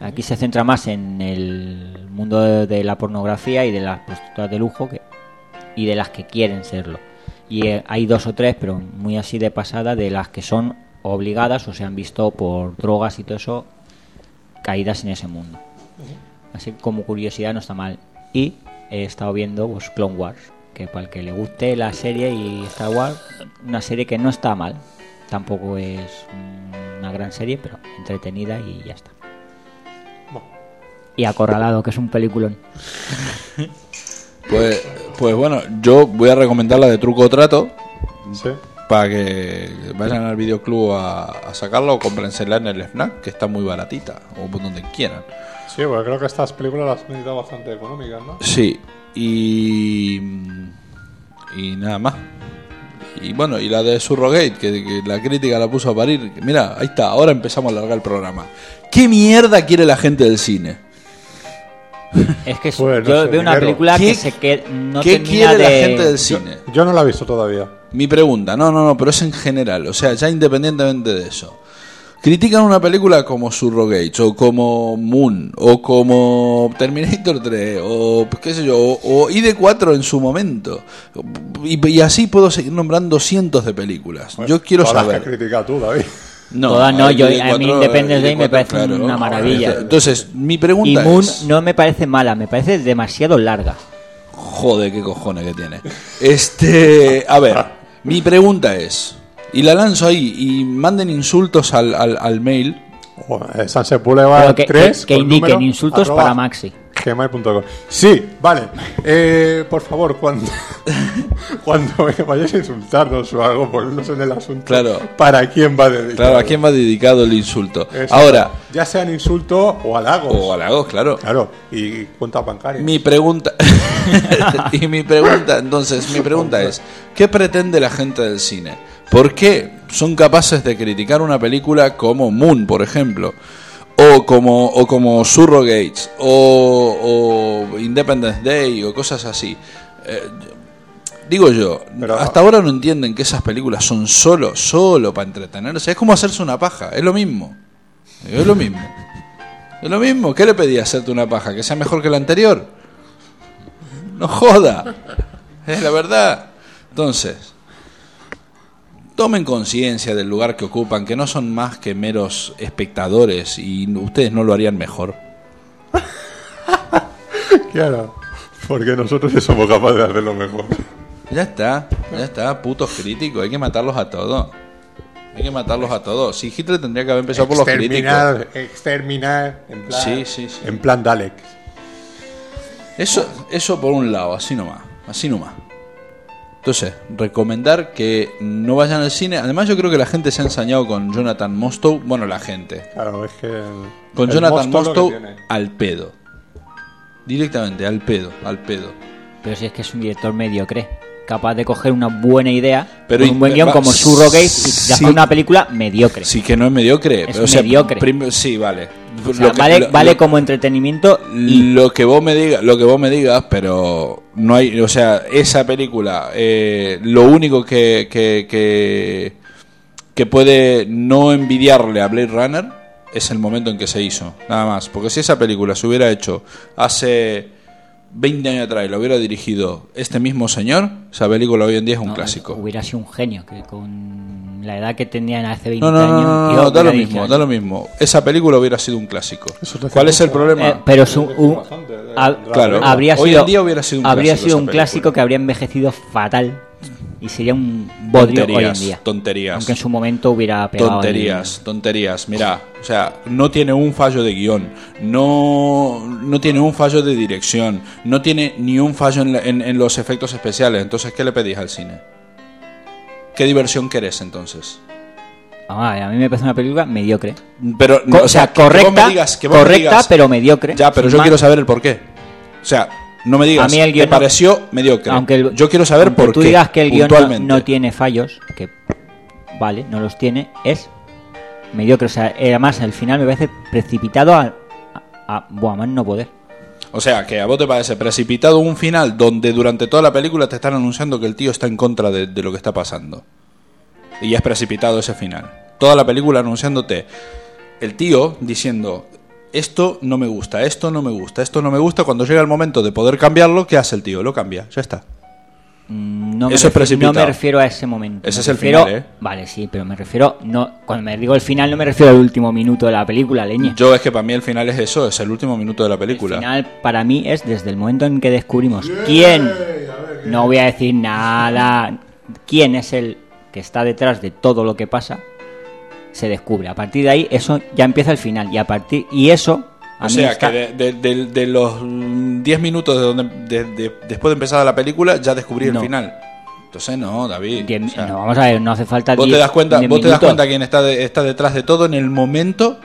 Aquí se centra más en el mundo de, la pornografía y de las prostitutas de lujo y de las que quieren serlo. Y eh, hay dos o tres, pero muy así de pasada, de las que son obligadas o se han visto por drogas y todo eso caídas en ese mundo. Así que como curiosidad no está mal. Y he estado viendo pues, Clone Wars, que para el que le guste la serie y Star Wars, una serie que no está mal. Tampoco es una gran serie, pero entretenida y ya está. Bueno, Y Acorralado, que es un peliculón. Pues, pues bueno, yo voy a recomendar la de Truco o Trato sí. para que vayan al videoclub a, a sacarla o cómprensela en el FNAC, que está muy baratita, o por donde quieran. Sí, porque creo que estas películas las han necesitado bastante económicas, ¿no? Sí, y. Y nada más. Y bueno, y la de Surrogate, que, que la crítica la puso a parir. Mira, ahí está, ahora empezamos a alargar el programa. ¿Qué mierda quiere la gente del cine? Es que Pues, no yo sé, veo una película ¿Qué- que se que no ¿Qué termina quiere la de- gente del Yo, cine? yo no la he visto todavía. Mi pregunta, no, no, no, pero es en general, o sea, ya independientemente de eso. Critican una película como Surrogate, o como Moon, o como Terminator 3, o qué sé yo, o, o ID4 en su momento. Y, y así puedo seguir nombrando cientos de películas. yo quiero que saber. criticado tú, David. No, Todas no, yo- a ID4, mí Independence Day me ID4, parece una maravilla. Entonces, mi Y pregunta Moon es... no me parece mala, me parece demasiado larga. Joder, qué cojones que tiene. Este, a ver, mi pregunta es, y la lanzo ahí, y manden insultos al, al, al mail. Eh, Sunset Boulevard que, 3. que- indiquen número, insultos arroba para Maxi. gmail.com. Sí, vale. Eh, por favor, cuando, cuando vayáis a insultarnos o algo, ponnos en el asunto. Claro. ¿Para quién va dedicado? Claro, ¿a quién va dedicado el insulto? Eso. Ahora, Ya sean insultos o halagos. o halagos, claro. Claro, y cuenta bancaria. Mi pregunta. y mi pregunta, entonces, mi pregunta es: ¿qué pretende la gente del cine? ¿Por qué son capaces de criticar una película como Moon, por ejemplo? O como, o como Surrogates, o, o Independence Day, o cosas así. Eh, digo yo, Pero- hasta ahora no entienden que esas películas son solo, solo para entretenerse. Es como hacerse una paja, es lo mismo. Es lo mismo. Es lo mismo. ¿Qué le pedí hacerte una paja? ¿Que sea mejor que la anterior? No joda. Es la verdad. Entonces, tomen conciencia del lugar que ocupan, que no son más que meros espectadores y ustedes no lo harían mejor. Claro, porque nosotros sí somos capaces de hacerlo mejor. Ya está, ya está, putos críticos, hay que matarlos a todos. Hay que matarlos a todos. Si Hitler tendría que haber empezado por los críticos. Exterminar, exterminar, en plan, Sí, sí, sí. En plan Dalek. Eso, eso por un lado, así nomás, así nomás. Entonces, recomendar que no vayan al cine. Además, yo creo que la gente se ha ensañado con Jonathan Mostow. Bueno, la gente. Claro, es que... el- Con el Jonathan Mostow tiene. al pedo. Directamente, al pedo, al pedo. Pero si es que es un director mediocre, capaz de coger una buena idea, Pero con y- un buen guion va- como Surrogate y de sí. hacer una película mediocre. Sí, que no es mediocre. Es o sea, mediocre. sí, vale. O sea, Lo que- vale lo- vale lo- como entretenimiento y lo que vos me digas lo que vos me digas pero no hay o sea esa película eh, lo único que, que, que que puede no envidiarle a Blade Runner es el momento en que se hizo nada más porque si esa película se hubiera hecho hace 20 años atrás y lo hubiera dirigido este mismo señor esa película hoy en día es un no, clásico Hubiera sido un genio que con la edad que tenían hace 20 no, no, no, años. no, no, yo no, da lo mismo, da lo mismo. Esa película hubiera sido un clásico. ¿Cuál es el problema? eh, pero es un, un- la Claro. habría Hoy sido, en día hubiera sido un habría clásico sido esa un clásico que habría envejecido fatal y sería un bodrio hoy en tonterías, día. tonterías. Aunque en su momento hubiera pegado. Tonterías, tonterías. Mira, o sea, no tiene un fallo de guion, no, no tiene un fallo de dirección, no tiene ni un fallo en, la- en- en los efectos especiales. Entonces, ¿qué le pedís al cine? ¿Qué diversión querés entonces? el- Ah, a mí me parece una película mediocre. Pero, Co- o sea, que- que vos correcta, me digas- que vos me correcta digas- pero mediocre. Ya, pero yo más. quiero saber el por qué. O sea, no me digas, A mí el me guion no- pareció mediocre. Aunque el- yo quiero saber por tú qué. digas que el guion no, tiene fallos, que vale, no los tiene, es mediocre. O sea, además al final me parece precipitado a, a, a- más no poder. O sea, que a vos te parece precipitado un final donde durante toda la película te están anunciando que el tío está en contra de, de lo que está pasando. Y es precipitado ese final. Toda la película anunciándote el tío diciendo, esto no me gusta, esto no me gusta, esto no me gusta. Cuando llega el momento de poder cambiarlo, ¿qué hace el tío? Lo cambia, ya está. Mm, No me, Eso es refi- no precipitado. me refiero a ese momento. Ese Me es el refiero- final, ¿eh? Vale, sí, pero me refiero. no Cuando me digo el final, no me refiero al último minuto de la película, leña. Yo es que para mí el final es eso, es el último minuto de la película. El final para mí es desde el momento en que descubrimos quién, no voy a decir nada, quién es el que está detrás de todo lo que pasa, se descubre. A partir de ahí eso ya empieza el final y a partir y eso a O mí sea, está- que de, de- de- de los mm, 10 minutos de donde, de- de- después de empezar la película ya descubrí el final. Entonces no, David. diez- o sea, no, vamos a ver, no hace falta vos te 10 das cuenta, diez vos te das cuenta quién está, de- está detrás de todo en el momento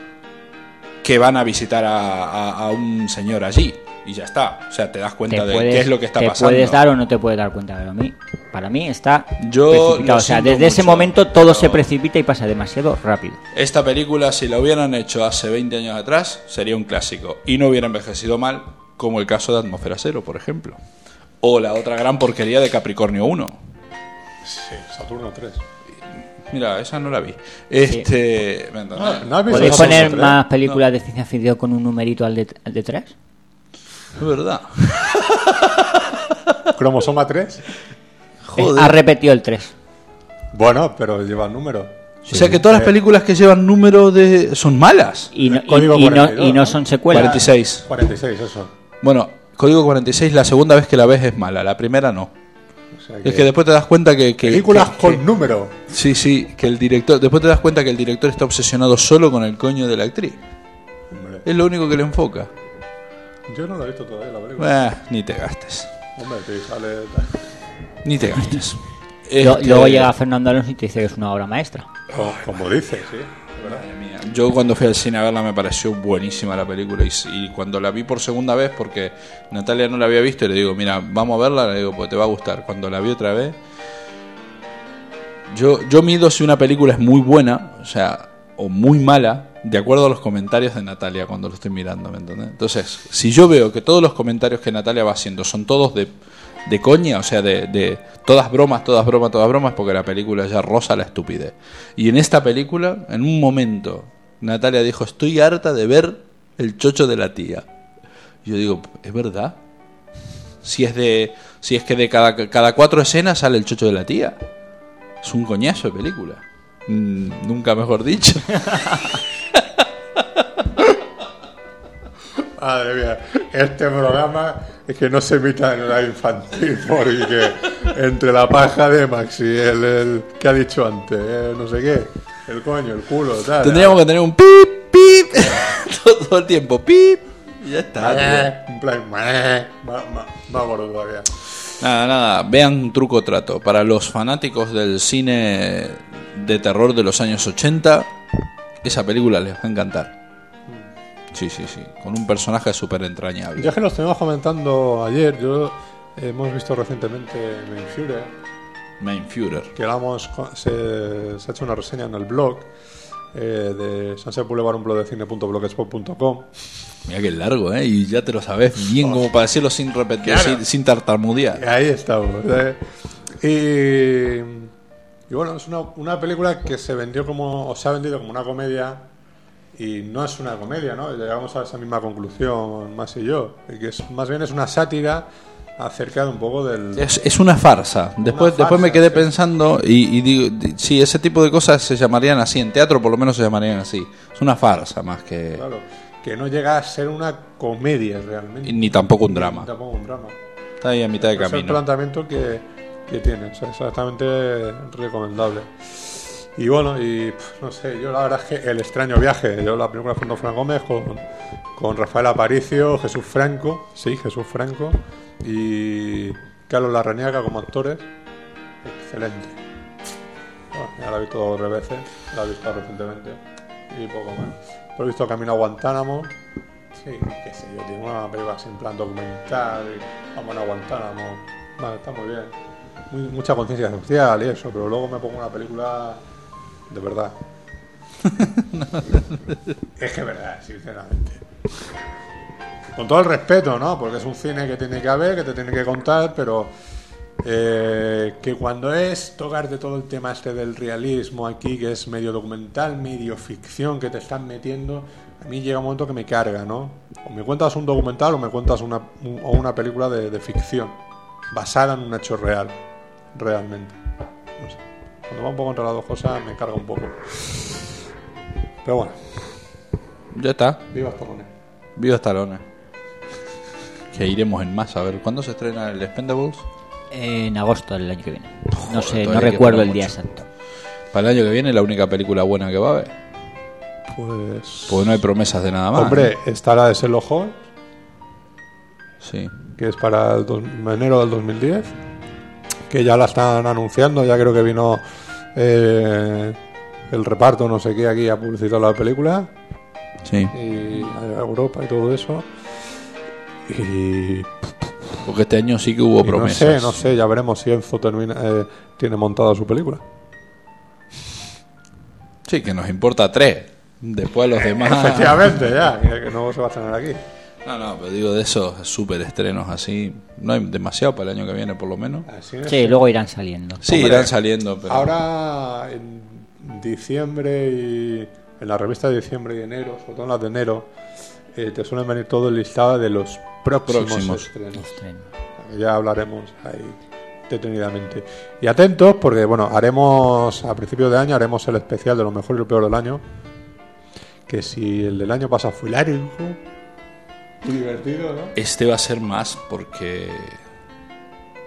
que van a visitar a, a- a un señor allí. Y ya está. O sea, te das te cuenta de puedes, qué es lo que está te pasando. puedes dar o no te puedes dar cuenta, pero a mí, para mí está Yo precipitado. O sea, desde ese momento todo se precipita y pasa demasiado rápido. Esta película, si la hubieran hecho hace 20 años atrás, sería un clásico. Y no hubiera envejecido mal, como el caso de Atmósfera Cero, por ejemplo. O la otra gran porquería de Capricornio 1. Sí, Saturno 3. Mira, esa no la vi. Este. Ah, ¿No has visto ¿Podéis poner 3? más películas de ciencia ficción con un numerito al de, al de 3? Es verdad. Cromosoma 3. Joder. Ha repetido el 3. Bueno, pero lleva número. o sea que todas las Eh, películas que llevan número de. son malas. Y no, y- Código y no- 42, y no ¿no? son secuelas. 46. 46, eso. Bueno, Código 46, la segunda vez que la ves es mala, la primera no. O sea Es que después te das cuenta que. que Películas que- con que- número. Sí, sí, que el director. Después te das cuenta que el director está obsesionado solo con el coño de la actriz. Hombre. Es lo único que le enfoca. Yo no lo he visto todavía la película. Eh, ni te gastes. Hombre, sí, sale. Ni te gastes. Lo- Este, Luego llega Fernando Alonso y te dice que es una obra maestra. Como, como dice, sí. Madre mía. Yo cuando fui al cine a verla me pareció buenísima la película y, y cuando la vi por segunda vez porque Natalia no la había visto y le digo, mira, vamos a verla, le digo, pues te va a gustar. Cuando la vi otra vez, yo, yo mido si una película es muy buena, o sea, o muy mala, de acuerdo a los comentarios de Natalia cuando lo estoy mirando, ¿me entiendes? Entonces, si yo veo que todos los comentarios que Natalia va haciendo son todos de, coña, o sea, de, todas bromas, todas bromas, todas bromas, porque la película ya rosa la estupidez. Y en esta película, en un momento, Natalia dijo, estoy harta de ver el chocho de la tía. Yo digo, ¿es verdad? Si es de si es que de cada, cada cuatro escenas sale el chocho de la tía. Es un coñazo de película. Mm, nunca mejor dicho. Madre mía, este programa es que no se emita en la infantil porque entre la paja de Max y el, el que ha dicho antes, eh, no sé qué, el coño, el culo, tal. Tendríamos que tener un pip, pip, todo, todo el tiempo, pip. Y ya está. un plan, más, gordo todavía. Nada, nada, vean Truco Trato. Para los fanáticos del cine de terror de los años 80, esa película les va a encantar. Sí, sí, sí. Con un personaje súper entrañable. Ya que lo estuvimos comentando ayer, yo eh, hemos visto recientemente Main Führer, Main Führer. que la hemos- se, se ha hecho una reseña en el blog eh, de Sunset Boulevard, un blog de cine.blogspot.com. Mira que largo, ¿eh? Y ya te lo sabes bien como para decirlo sin repetir, Claro. sin, sin tartamudear. Ahí estamos. ¿eh? Y, y bueno, es una, una película que se vendió como, o se ha vendido como una comedia y no es una comedia, ¿no? Llegamos a esa misma conclusión, más y yo, que es, más bien es una sátira acerca de un poco del... Es, es una farsa. Después, farsa, después me quedé sí. pensando y, y digo, di- sí, ese tipo de cosas se llamarían así. En teatro por lo menos se llamarían así. Es una farsa más que... Claro, que no llega a ser una comedia realmente. Ni tampoco un Ni drama. tampoco un drama. Está ahí a mitad de Ese es el camino. planteamiento que, que tiene, o sea, exactamente recomendable. Y bueno, y pf, no sé, yo la verdad es que El extraño viaje, yo la película Fernando Fran Gómez con, con Rafael Aparicio, Jesús Franco, sí, Jesús Franco, y Carlos Larrañaga como actores, excelente. Bueno, ya la he visto dos veces, la he visto recientemente, y poco más. Pero he visto Camino a Guantánamo, Sí, qué sé yo, tiene una película en plan documental, y vamos a Guantánamo, está muy bien. Mucha conciencia social y eso, pero luego me pongo una película de verdad. es que es verdad, sinceramente. Con todo el respeto, ¿no? Porque es un cine que tiene que haber, que te tiene que contar, pero eh, que cuando es tocarte todo el tema este del realismo aquí, que es medio documental, medio ficción que te están metiendo, a mí llega un momento que me carga, ¿no? O me cuentas un documental o me cuentas una, un- o una película de, de ficción, basada en un hecho real, realmente. Cuando va un poco entre las dos cosas me carga un poco. Pero bueno, Ya está. viva Stallone. Viva Stallone. Que iremos en masa. A ver, ¿cuándo se estrena el Expendables? En agosto del año que viene. No Joder, sé, no recuerdo el día exacto. Para el año que viene la única película buena que va a haber. Pues... Porque no hay promesas de nada más. Hombre, está la de Sherlock Holmes, Sí. que es para el dos- enero del 2010, que ya la están anunciando, ya creo que vino eh, el reparto, no sé qué, aquí a publicitar la película, Sí. y a Europa y todo eso. Y, Porque este año sí que hubo y no promesas. sé, no sé, ya veremos si Enzo termina, eh, tiene montada su película. Sí, que nos importa tres. Después los demás. Efectivamente, ya, que no se va a tener aquí. No, no, pero digo de esos super estrenos así. No hay demasiado para el año que viene, por lo menos. Así es. Sí, luego irán saliendo. Sí, Hombre, irán saliendo, pero. Ahora, en diciembre y en la revista de diciembre y enero, sobre todo en las de enero, eh, te suelen venir todo el listado de los próximos, Próximos. estrenos. Estreno. Ya hablaremos ahí detenidamente. Y atentos, porque bueno, haremos a principios de año haremos el especial de lo mejor y lo peor del año. Que si el del año pasado fue largo divertido, ¿no? Este va a ser más porque.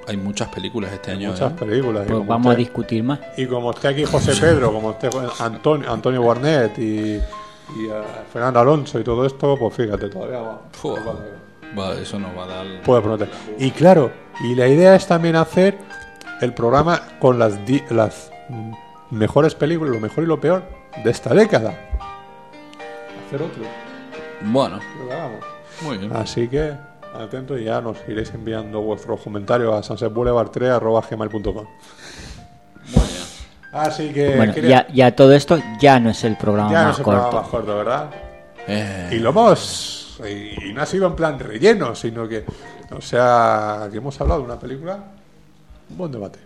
Hay muchas películas este año. Muchas ¿eh? películas. Pues vamos a discutir más. Y como esté aquí José Pedro, como esté Antonio, Antonio Barnet y, y, eh, Fernando Alonso y todo esto, pues fíjate, todavía va. Fu. va- Va, eso nos va a dar. puede prometer. Y claro, y la idea es también hacer el programa con las, di- las mejores películas, lo mejor y lo peor de esta década. Hacer otro, Bueno, lo que hagamos. Muy bien. Así que, atento y ya nos iréis enviando vuestros comentarios a sunsetboulevard3.gmail.com Muy bien. Así que, Bueno, quería- ya, ya todo esto ya no es el programa ya no más se programa corto. más corto, ¿verdad? Eh, Y lo hemos. Y, y no ha sido en plan relleno, sino que. O sea, que hemos hablado de una película. Un buen debate.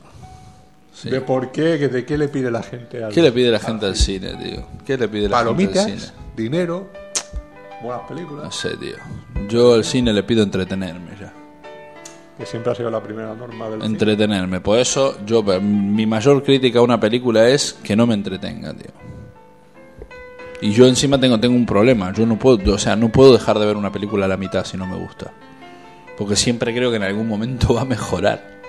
sí. De por qué, que de qué le pide la gente al. ¿Qué le pide la gente al cine, tío? ¿Qué le pide la gente al Palomitas, cine? dinero, buenas No películas. sé, tío. Yo al cine le pido entretenerme ya. Que siempre ha sido la primera norma del cine. Entretenerme. Por eso, yo mi mayor crítica a una película es que no me entretenga, tío. Y yo encima tengo, tengo un problema. Yo no puedo, o sea, no puedo dejar de ver una película a la mitad si no me gusta. Porque siempre creo que en algún momento va a mejorar.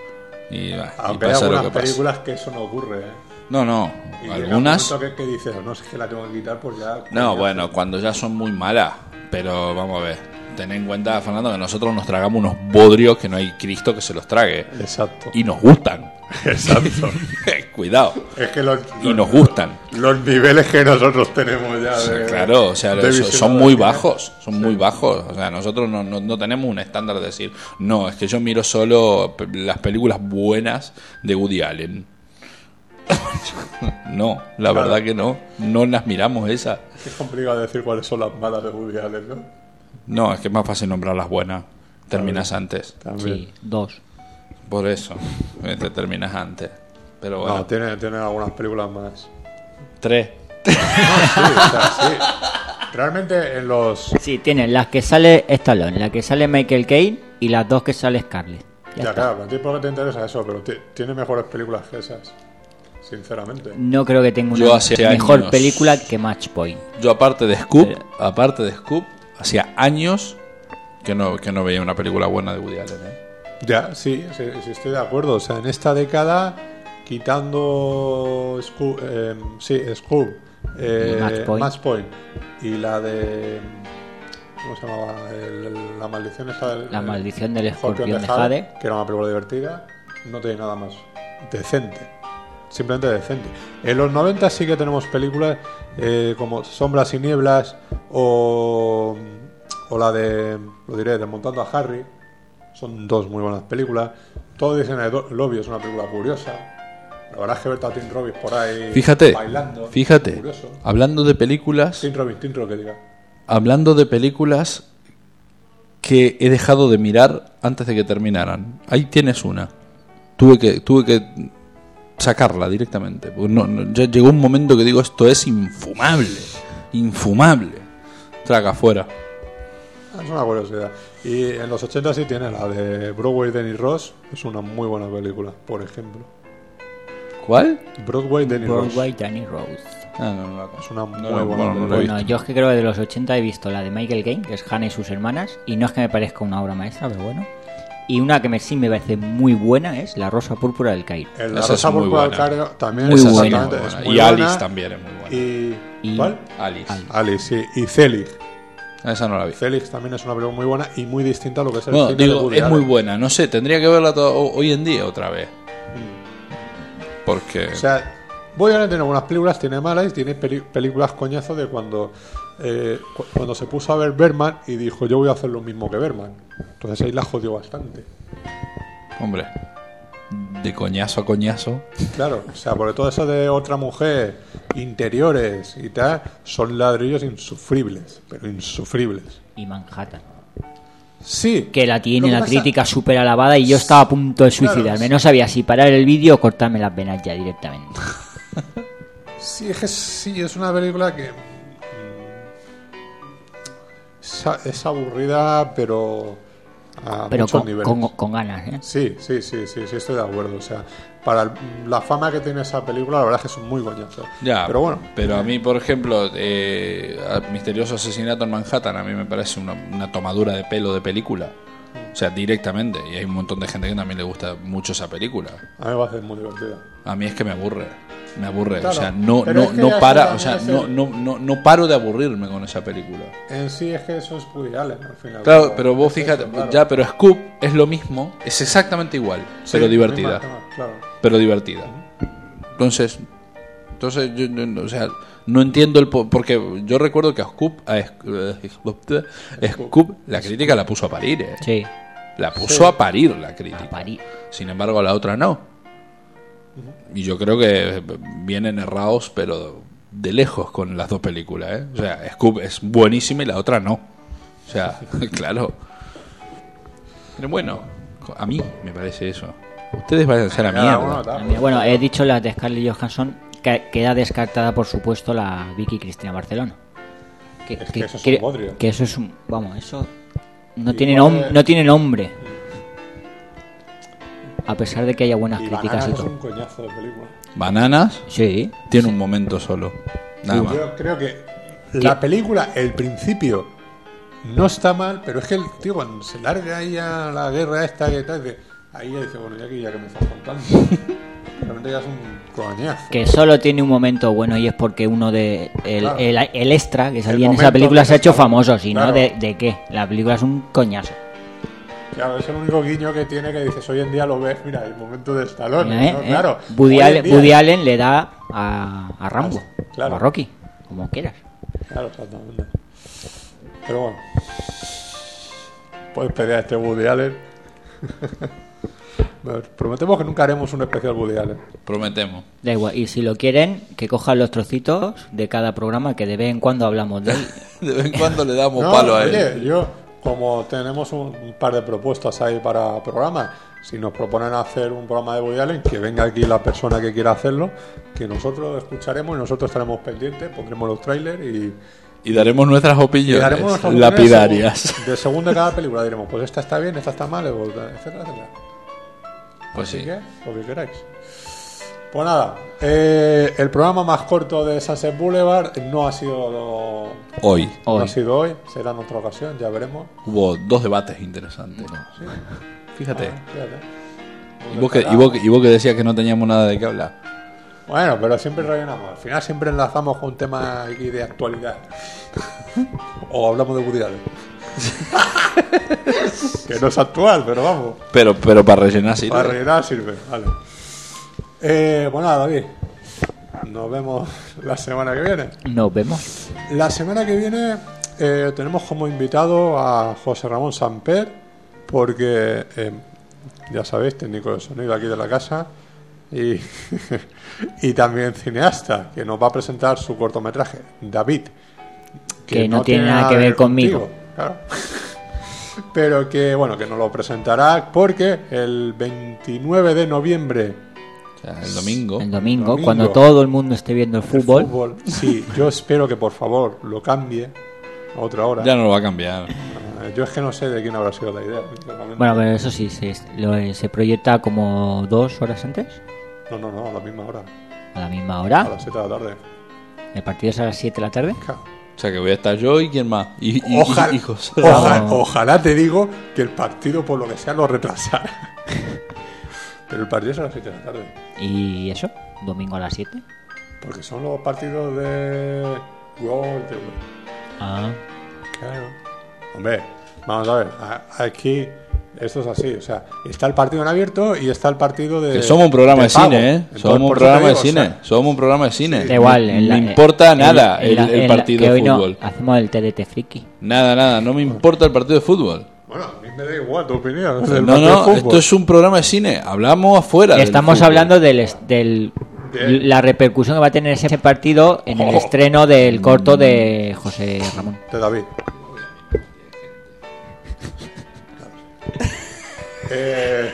Y, y Aunque hay pasa lo algunas pasa. películas que eso no ocurre. ¿eh? No, no. Y Algunas. que, que dices, no, es que la tengo que quitar por ya. No, bueno, cuando ya son muy malas. Pero vamos a ver. Ten en cuenta, Fernando, que nosotros nos tragamos unos bodrios que no hay Cristo que se los trague. Exacto. Y nos gustan. Exacto. Cuidado. es que los, Y los- nos gustan. Los niveles que nosotros tenemos ya. De- claro, o sea, son muy bajos, son muy bajos. O sea, nosotros no, no, no tenemos un estándar de decir, no, es que yo miro solo las películas buenas de Woody Allen. no, la Claro. verdad que no, no las miramos esas. Es complicado decir cuáles son las malas de Woody Allen, ¿no? No, es que es más fácil nombrar las buenas. Terminas antes. También. Sí, dos. Por eso, eh, te terminas antes. Pero bueno, No, tiene, tiene algunas películas más. tres. Sí, o sea, sí. Realmente en los. Sí, tienen las que sale Stallone, la que sale Michael Caine y las dos que sale Scarlett. Ya Ya, está. claro, a ti porque te interesa eso, pero ti- tiene mejores películas que esas. Sinceramente. No creo que tenga Yo una hace mejor años- película que Match Point. Yo aparte de Scoop, Pero- aparte de Scoop, hacía años que no, que no veía una película buena de Woody Allen. ¿eh? Ya, sí, sí, sí, estoy de acuerdo. O sea, en esta década, quitando Scoop, eh, sí, Scoop, eh, Y Match Point. Match Point, y la de. ¿Cómo se llamaba? El- el- la maldición esa del. La maldición del Escorpión escorpión de Jade. que era una película divertida, no tiene nada más decente. Simplemente decente. En los 90 sí que tenemos películas eh, como Sombras y Nieblas o, o la de, lo diré, Desmontando a Harry. Son dos muy buenas películas. Todo dicen de Do- Lobby es una película curiosa. La verdad es que ver a Tim Robbins por ahí Fíjate, bailando. fíjate, Curioso. hablando de películas, Tim Robbins, Tim Robbins, que diga. hablando de películas que he dejado de mirar antes de que terminaran. Ahí tienes una. Tuve que, tuve que sacarla directamente. porque no- no- ya llegó un momento que digo, esto es infumable. Infumable. Traga afuera. Es una curiosidad. Y en los 80 sí tiene la de Broadway Denny Ross. Es una muy buena película, por ejemplo. ¿Cuál? Broadway Denny Ross. Broadway Danny Rose. Ah, no, no. Es una muy buena película. Bueno, yo es que creo que de los 80 he visto la de Michael Caine, que es Hannah y sus hermanas, y no es que me parezca una obra maestra, pero bueno. Y una que me, sí me parece muy buena es La Rosa Púrpura del Cairo. El La Esa Rosa Púrpura del. Cairo también Muy es buena. exactamente, Muy es buena. muy Y buena. Alice también es muy buena. Y, Y- ¿Cuál? Alice. Alice. Alice, sí. Y Celig. Esa no la vi. Celig también es una película muy buena y muy distinta a lo que es el Bueno, cine de digo, Woody es muy buena. No sé, tendría que verla to- ho- hoy en día otra vez. Porque. O sea, Woody Allen tiene algunas películas, tiene malas y tiene películas coñazo de cuando eh, cu- cuando se puso a ver Berman y dijo yo voy a hacer lo mismo que Berman. Entonces ahí la jodió bastante. Hombre, de coñazo a coñazo. Claro, o sea, porque todo eso de otra mujer, interiores y tal, son ladrillos insufribles, pero insufribles. Y Manhattan. Sí. Que la tiene que la pasa- crítica súper alabada y yo estaba a punto de Claro, suicidarme. sí. No sabía si parar el vídeo o cortarme las venas ya directamente. Sí, es que sí, es una película que. Es, a- es aburrida, pero. A Pero muchos con, niveles. con- con ganas, ¿eh? Sí, sí, sí, sí, sí, estoy de acuerdo. O sea, para el- la fama que tiene esa película, la verdad es que es muy coñazo. Ya, Pero bueno, Pero a mí, por ejemplo, eh, a- Misterioso Asesinato en Manhattan, a mí me parece una, una tomadura de pelo de película. O sea, directamente. Y hay un montón de gente que también le gusta mucho esa película. a mí me parece muy divertida. A mí es que me aburre. Me aburre, Claro, o sea, no, no, es que no para, o sea, es no, no, no, no paro de aburrirme con esa película. En sí es que eso es Woody Allen, al final. Claro, pero vos fíjate, ya, pero Scoop es lo mismo, es exactamente igual, pero divertida. Claro. pero divertida. Entonces, entonces yo, no- o sea, no entiendo el po- porque yo recuerdo que a Scoop, a Scoop, Scoop, la crítica la puso a parir, ¿eh? Sí, la puso a parir la crítica. a París. Sin embargo, a la otra no. Y yo creo que vienen errados, pero de lejos con las dos películas, ¿eh? O sea, Scoop es buenísima y la otra no. O sea, claro. Pero bueno, a mí me parece eso. Ustedes vayan a ser a Cada uno mierda. También, Bueno, he dicho las de Scarlett Johansson, que queda descartada, por supuesto, la Vicky Cristina Barcelona. Que, Es que eso es un que eso es un... Vamos, eso no Y tiene, no tiene nombre. A pesar de que haya buenas Y críticas Bananas y es todo. un coñazo de película. Bananas Sí, tiene un momento solo. Nada más. Yo creo que la película, el principio, no está mal, pero es que el tío cuando se larga ahí a la guerra esta que tal, dice, ahí ya dice, bueno, ya que ya que me estás contando. Realmente ya es un coñazo. que solo tiene un momento bueno y es porque uno de... El, Claro. el, el extra que salía en esa película se ha hecho famoso, si claro. no, de, ¿de qué? La película es un coñazo. Claro, es el único guiño que tiene que dices, hoy en día lo ves, mira, el momento de Stallone, ¿Eh? ¿no? ¿Eh? Claro. Woody, Allen, día- Woody Allen le da a, a Rambo, Claro. o a Rocky, como quieras. Claro, exactamente. Pero bueno. Puedes pedir a este Woody Allen. Prometemos que nunca haremos un especial Woody Allen. Prometemos. Da igual, y si lo quieren, que cojan los trocitos de cada programa que de vez en cuando hablamos de él. De vez en cuando le damos No, palo a oye, él. yo, como tenemos un, par de propuestas ahí para programas, si nos proponen hacer un programa de Woody Allen, que venga aquí la persona que quiera hacerlo, que nosotros lo escucharemos y nosotros estaremos pendientes, pondremos los trailers y, Y daremos nuestras opiniones daremos nuestras opiniones lapidarias. De según de cada película diremos, pues esta está bien, esta está mal, etcétera, etcétera. Pues Así sí. que, lo que queráis. Pues nada, eh, el programa más corto de Sunset Boulevard no ha sido lo- Hoy no Hoy. ha sido hoy, será en otra ocasión, ya veremos. hubo dos debates interesantes. Fíjate. Ah, fíjate. Y vos, que, y, vos, que- y vos que decías que no teníamos nada de qué hablar. Bueno, pero siempre rellenamos. Al final siempre enlazamos con un tema aquí de actualidad. o hablamos de Woody que no es actual, pero vamos. Pero, pero para rellenar sí. Para rellenar sirve. Vale. Eh, bueno, nada, David. Nos vemos la semana que viene. Nos vemos. La semana que viene eh, tenemos como invitado a José Ramón Samper, porque eh, ya sabéis, técnico de sonido aquí de la casa y, y también cineasta, que nos va a presentar su cortometraje, David. Que no tiene nada que ver conmigo. claro. Pero que bueno, que nos lo presentará porque el 29 de noviembre sea, el domingo. El domingo, Domingo. cuando todo el mundo esté viendo el el fútbol, sí, yo espero que por favor lo cambie a otra hora. Ya no lo va a cambiar. Eh, Yo es que no sé de quién habrá sido la idea. bueno, pero eso sí, se, lo- se proyecta como dos horas antes, No, no, no, a la misma hora. a la misma A hora. las 7 de la tarde. El partido es a las 7 de la tarde. Claro. O sea que voy a estar yo y quién más. Y, y- Ojalá, y- y José ojalá, ojalá te digo que el partido, por lo que sea, lo retrasara. Pero el partido es a las 7 de la tarde. Y eso, domingo a las 7. Porque son los partidos de World TV. Ah, Claro. Hombre, vamos a ver. Aquí esto es así. O sea, está el partido en abierto y está el partido de. Que somos un programa de, cine, ¿eh? Entonces, somos un programa de o cine. sea, somos un programa de cine. da igual. No en la- me importa en- nada en el, la- partido que de hoy no fútbol. hacemos el TDT friki. Nada, nada. No me importa el partido de fútbol. Bueno, a mí me da igual tu opinión. No, no. fútbol. Esto es un programa de cine. Hablamos afuera. Estamos hablando del, del De- la repercusión que va a tener ese partido en el Oh. estreno del corto de José Ramón. De David. Eh,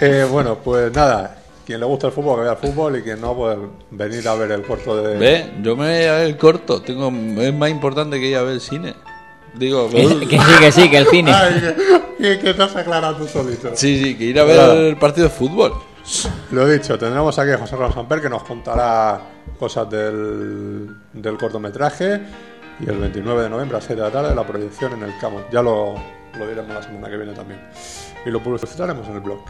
eh, bueno, pues nada. Quien le gusta el fútbol, que vea el fútbol. Y quien no, pues venir a ver el corto de. Ve, yo me voy a ver el corto. Tengo, es más importante que ir a ver el cine. Digo, Que, que sí, que sí, que el cine. Ay, que, aclarado tú solito. sí, sí, que ir a ver Claro. el partido de fútbol. Lo dicho, tendremos aquí a José Ramón Samper que nos contará cosas del, del cortometraje. Y el 29 de noviembre a 6 de la tarde la proyección en el Camon. Ya lo, lo diremos la semana que viene también. Y lo publicitaremos en el blog.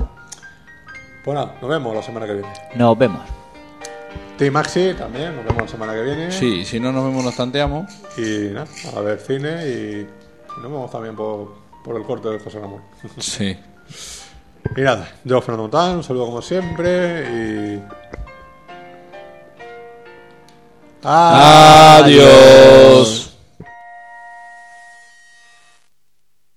Pues nada, nos vemos la semana que viene. Nos vemos. Team Maxi también, nos vemos la semana que viene. Sí, si no nos vemos, nos tanteamos. Y nada, a ver cine y, y nos vemos también por, por el corte de José Ramón. Sí. y nada, yo Fernando Montán, un saludo como siempre y. Adiós.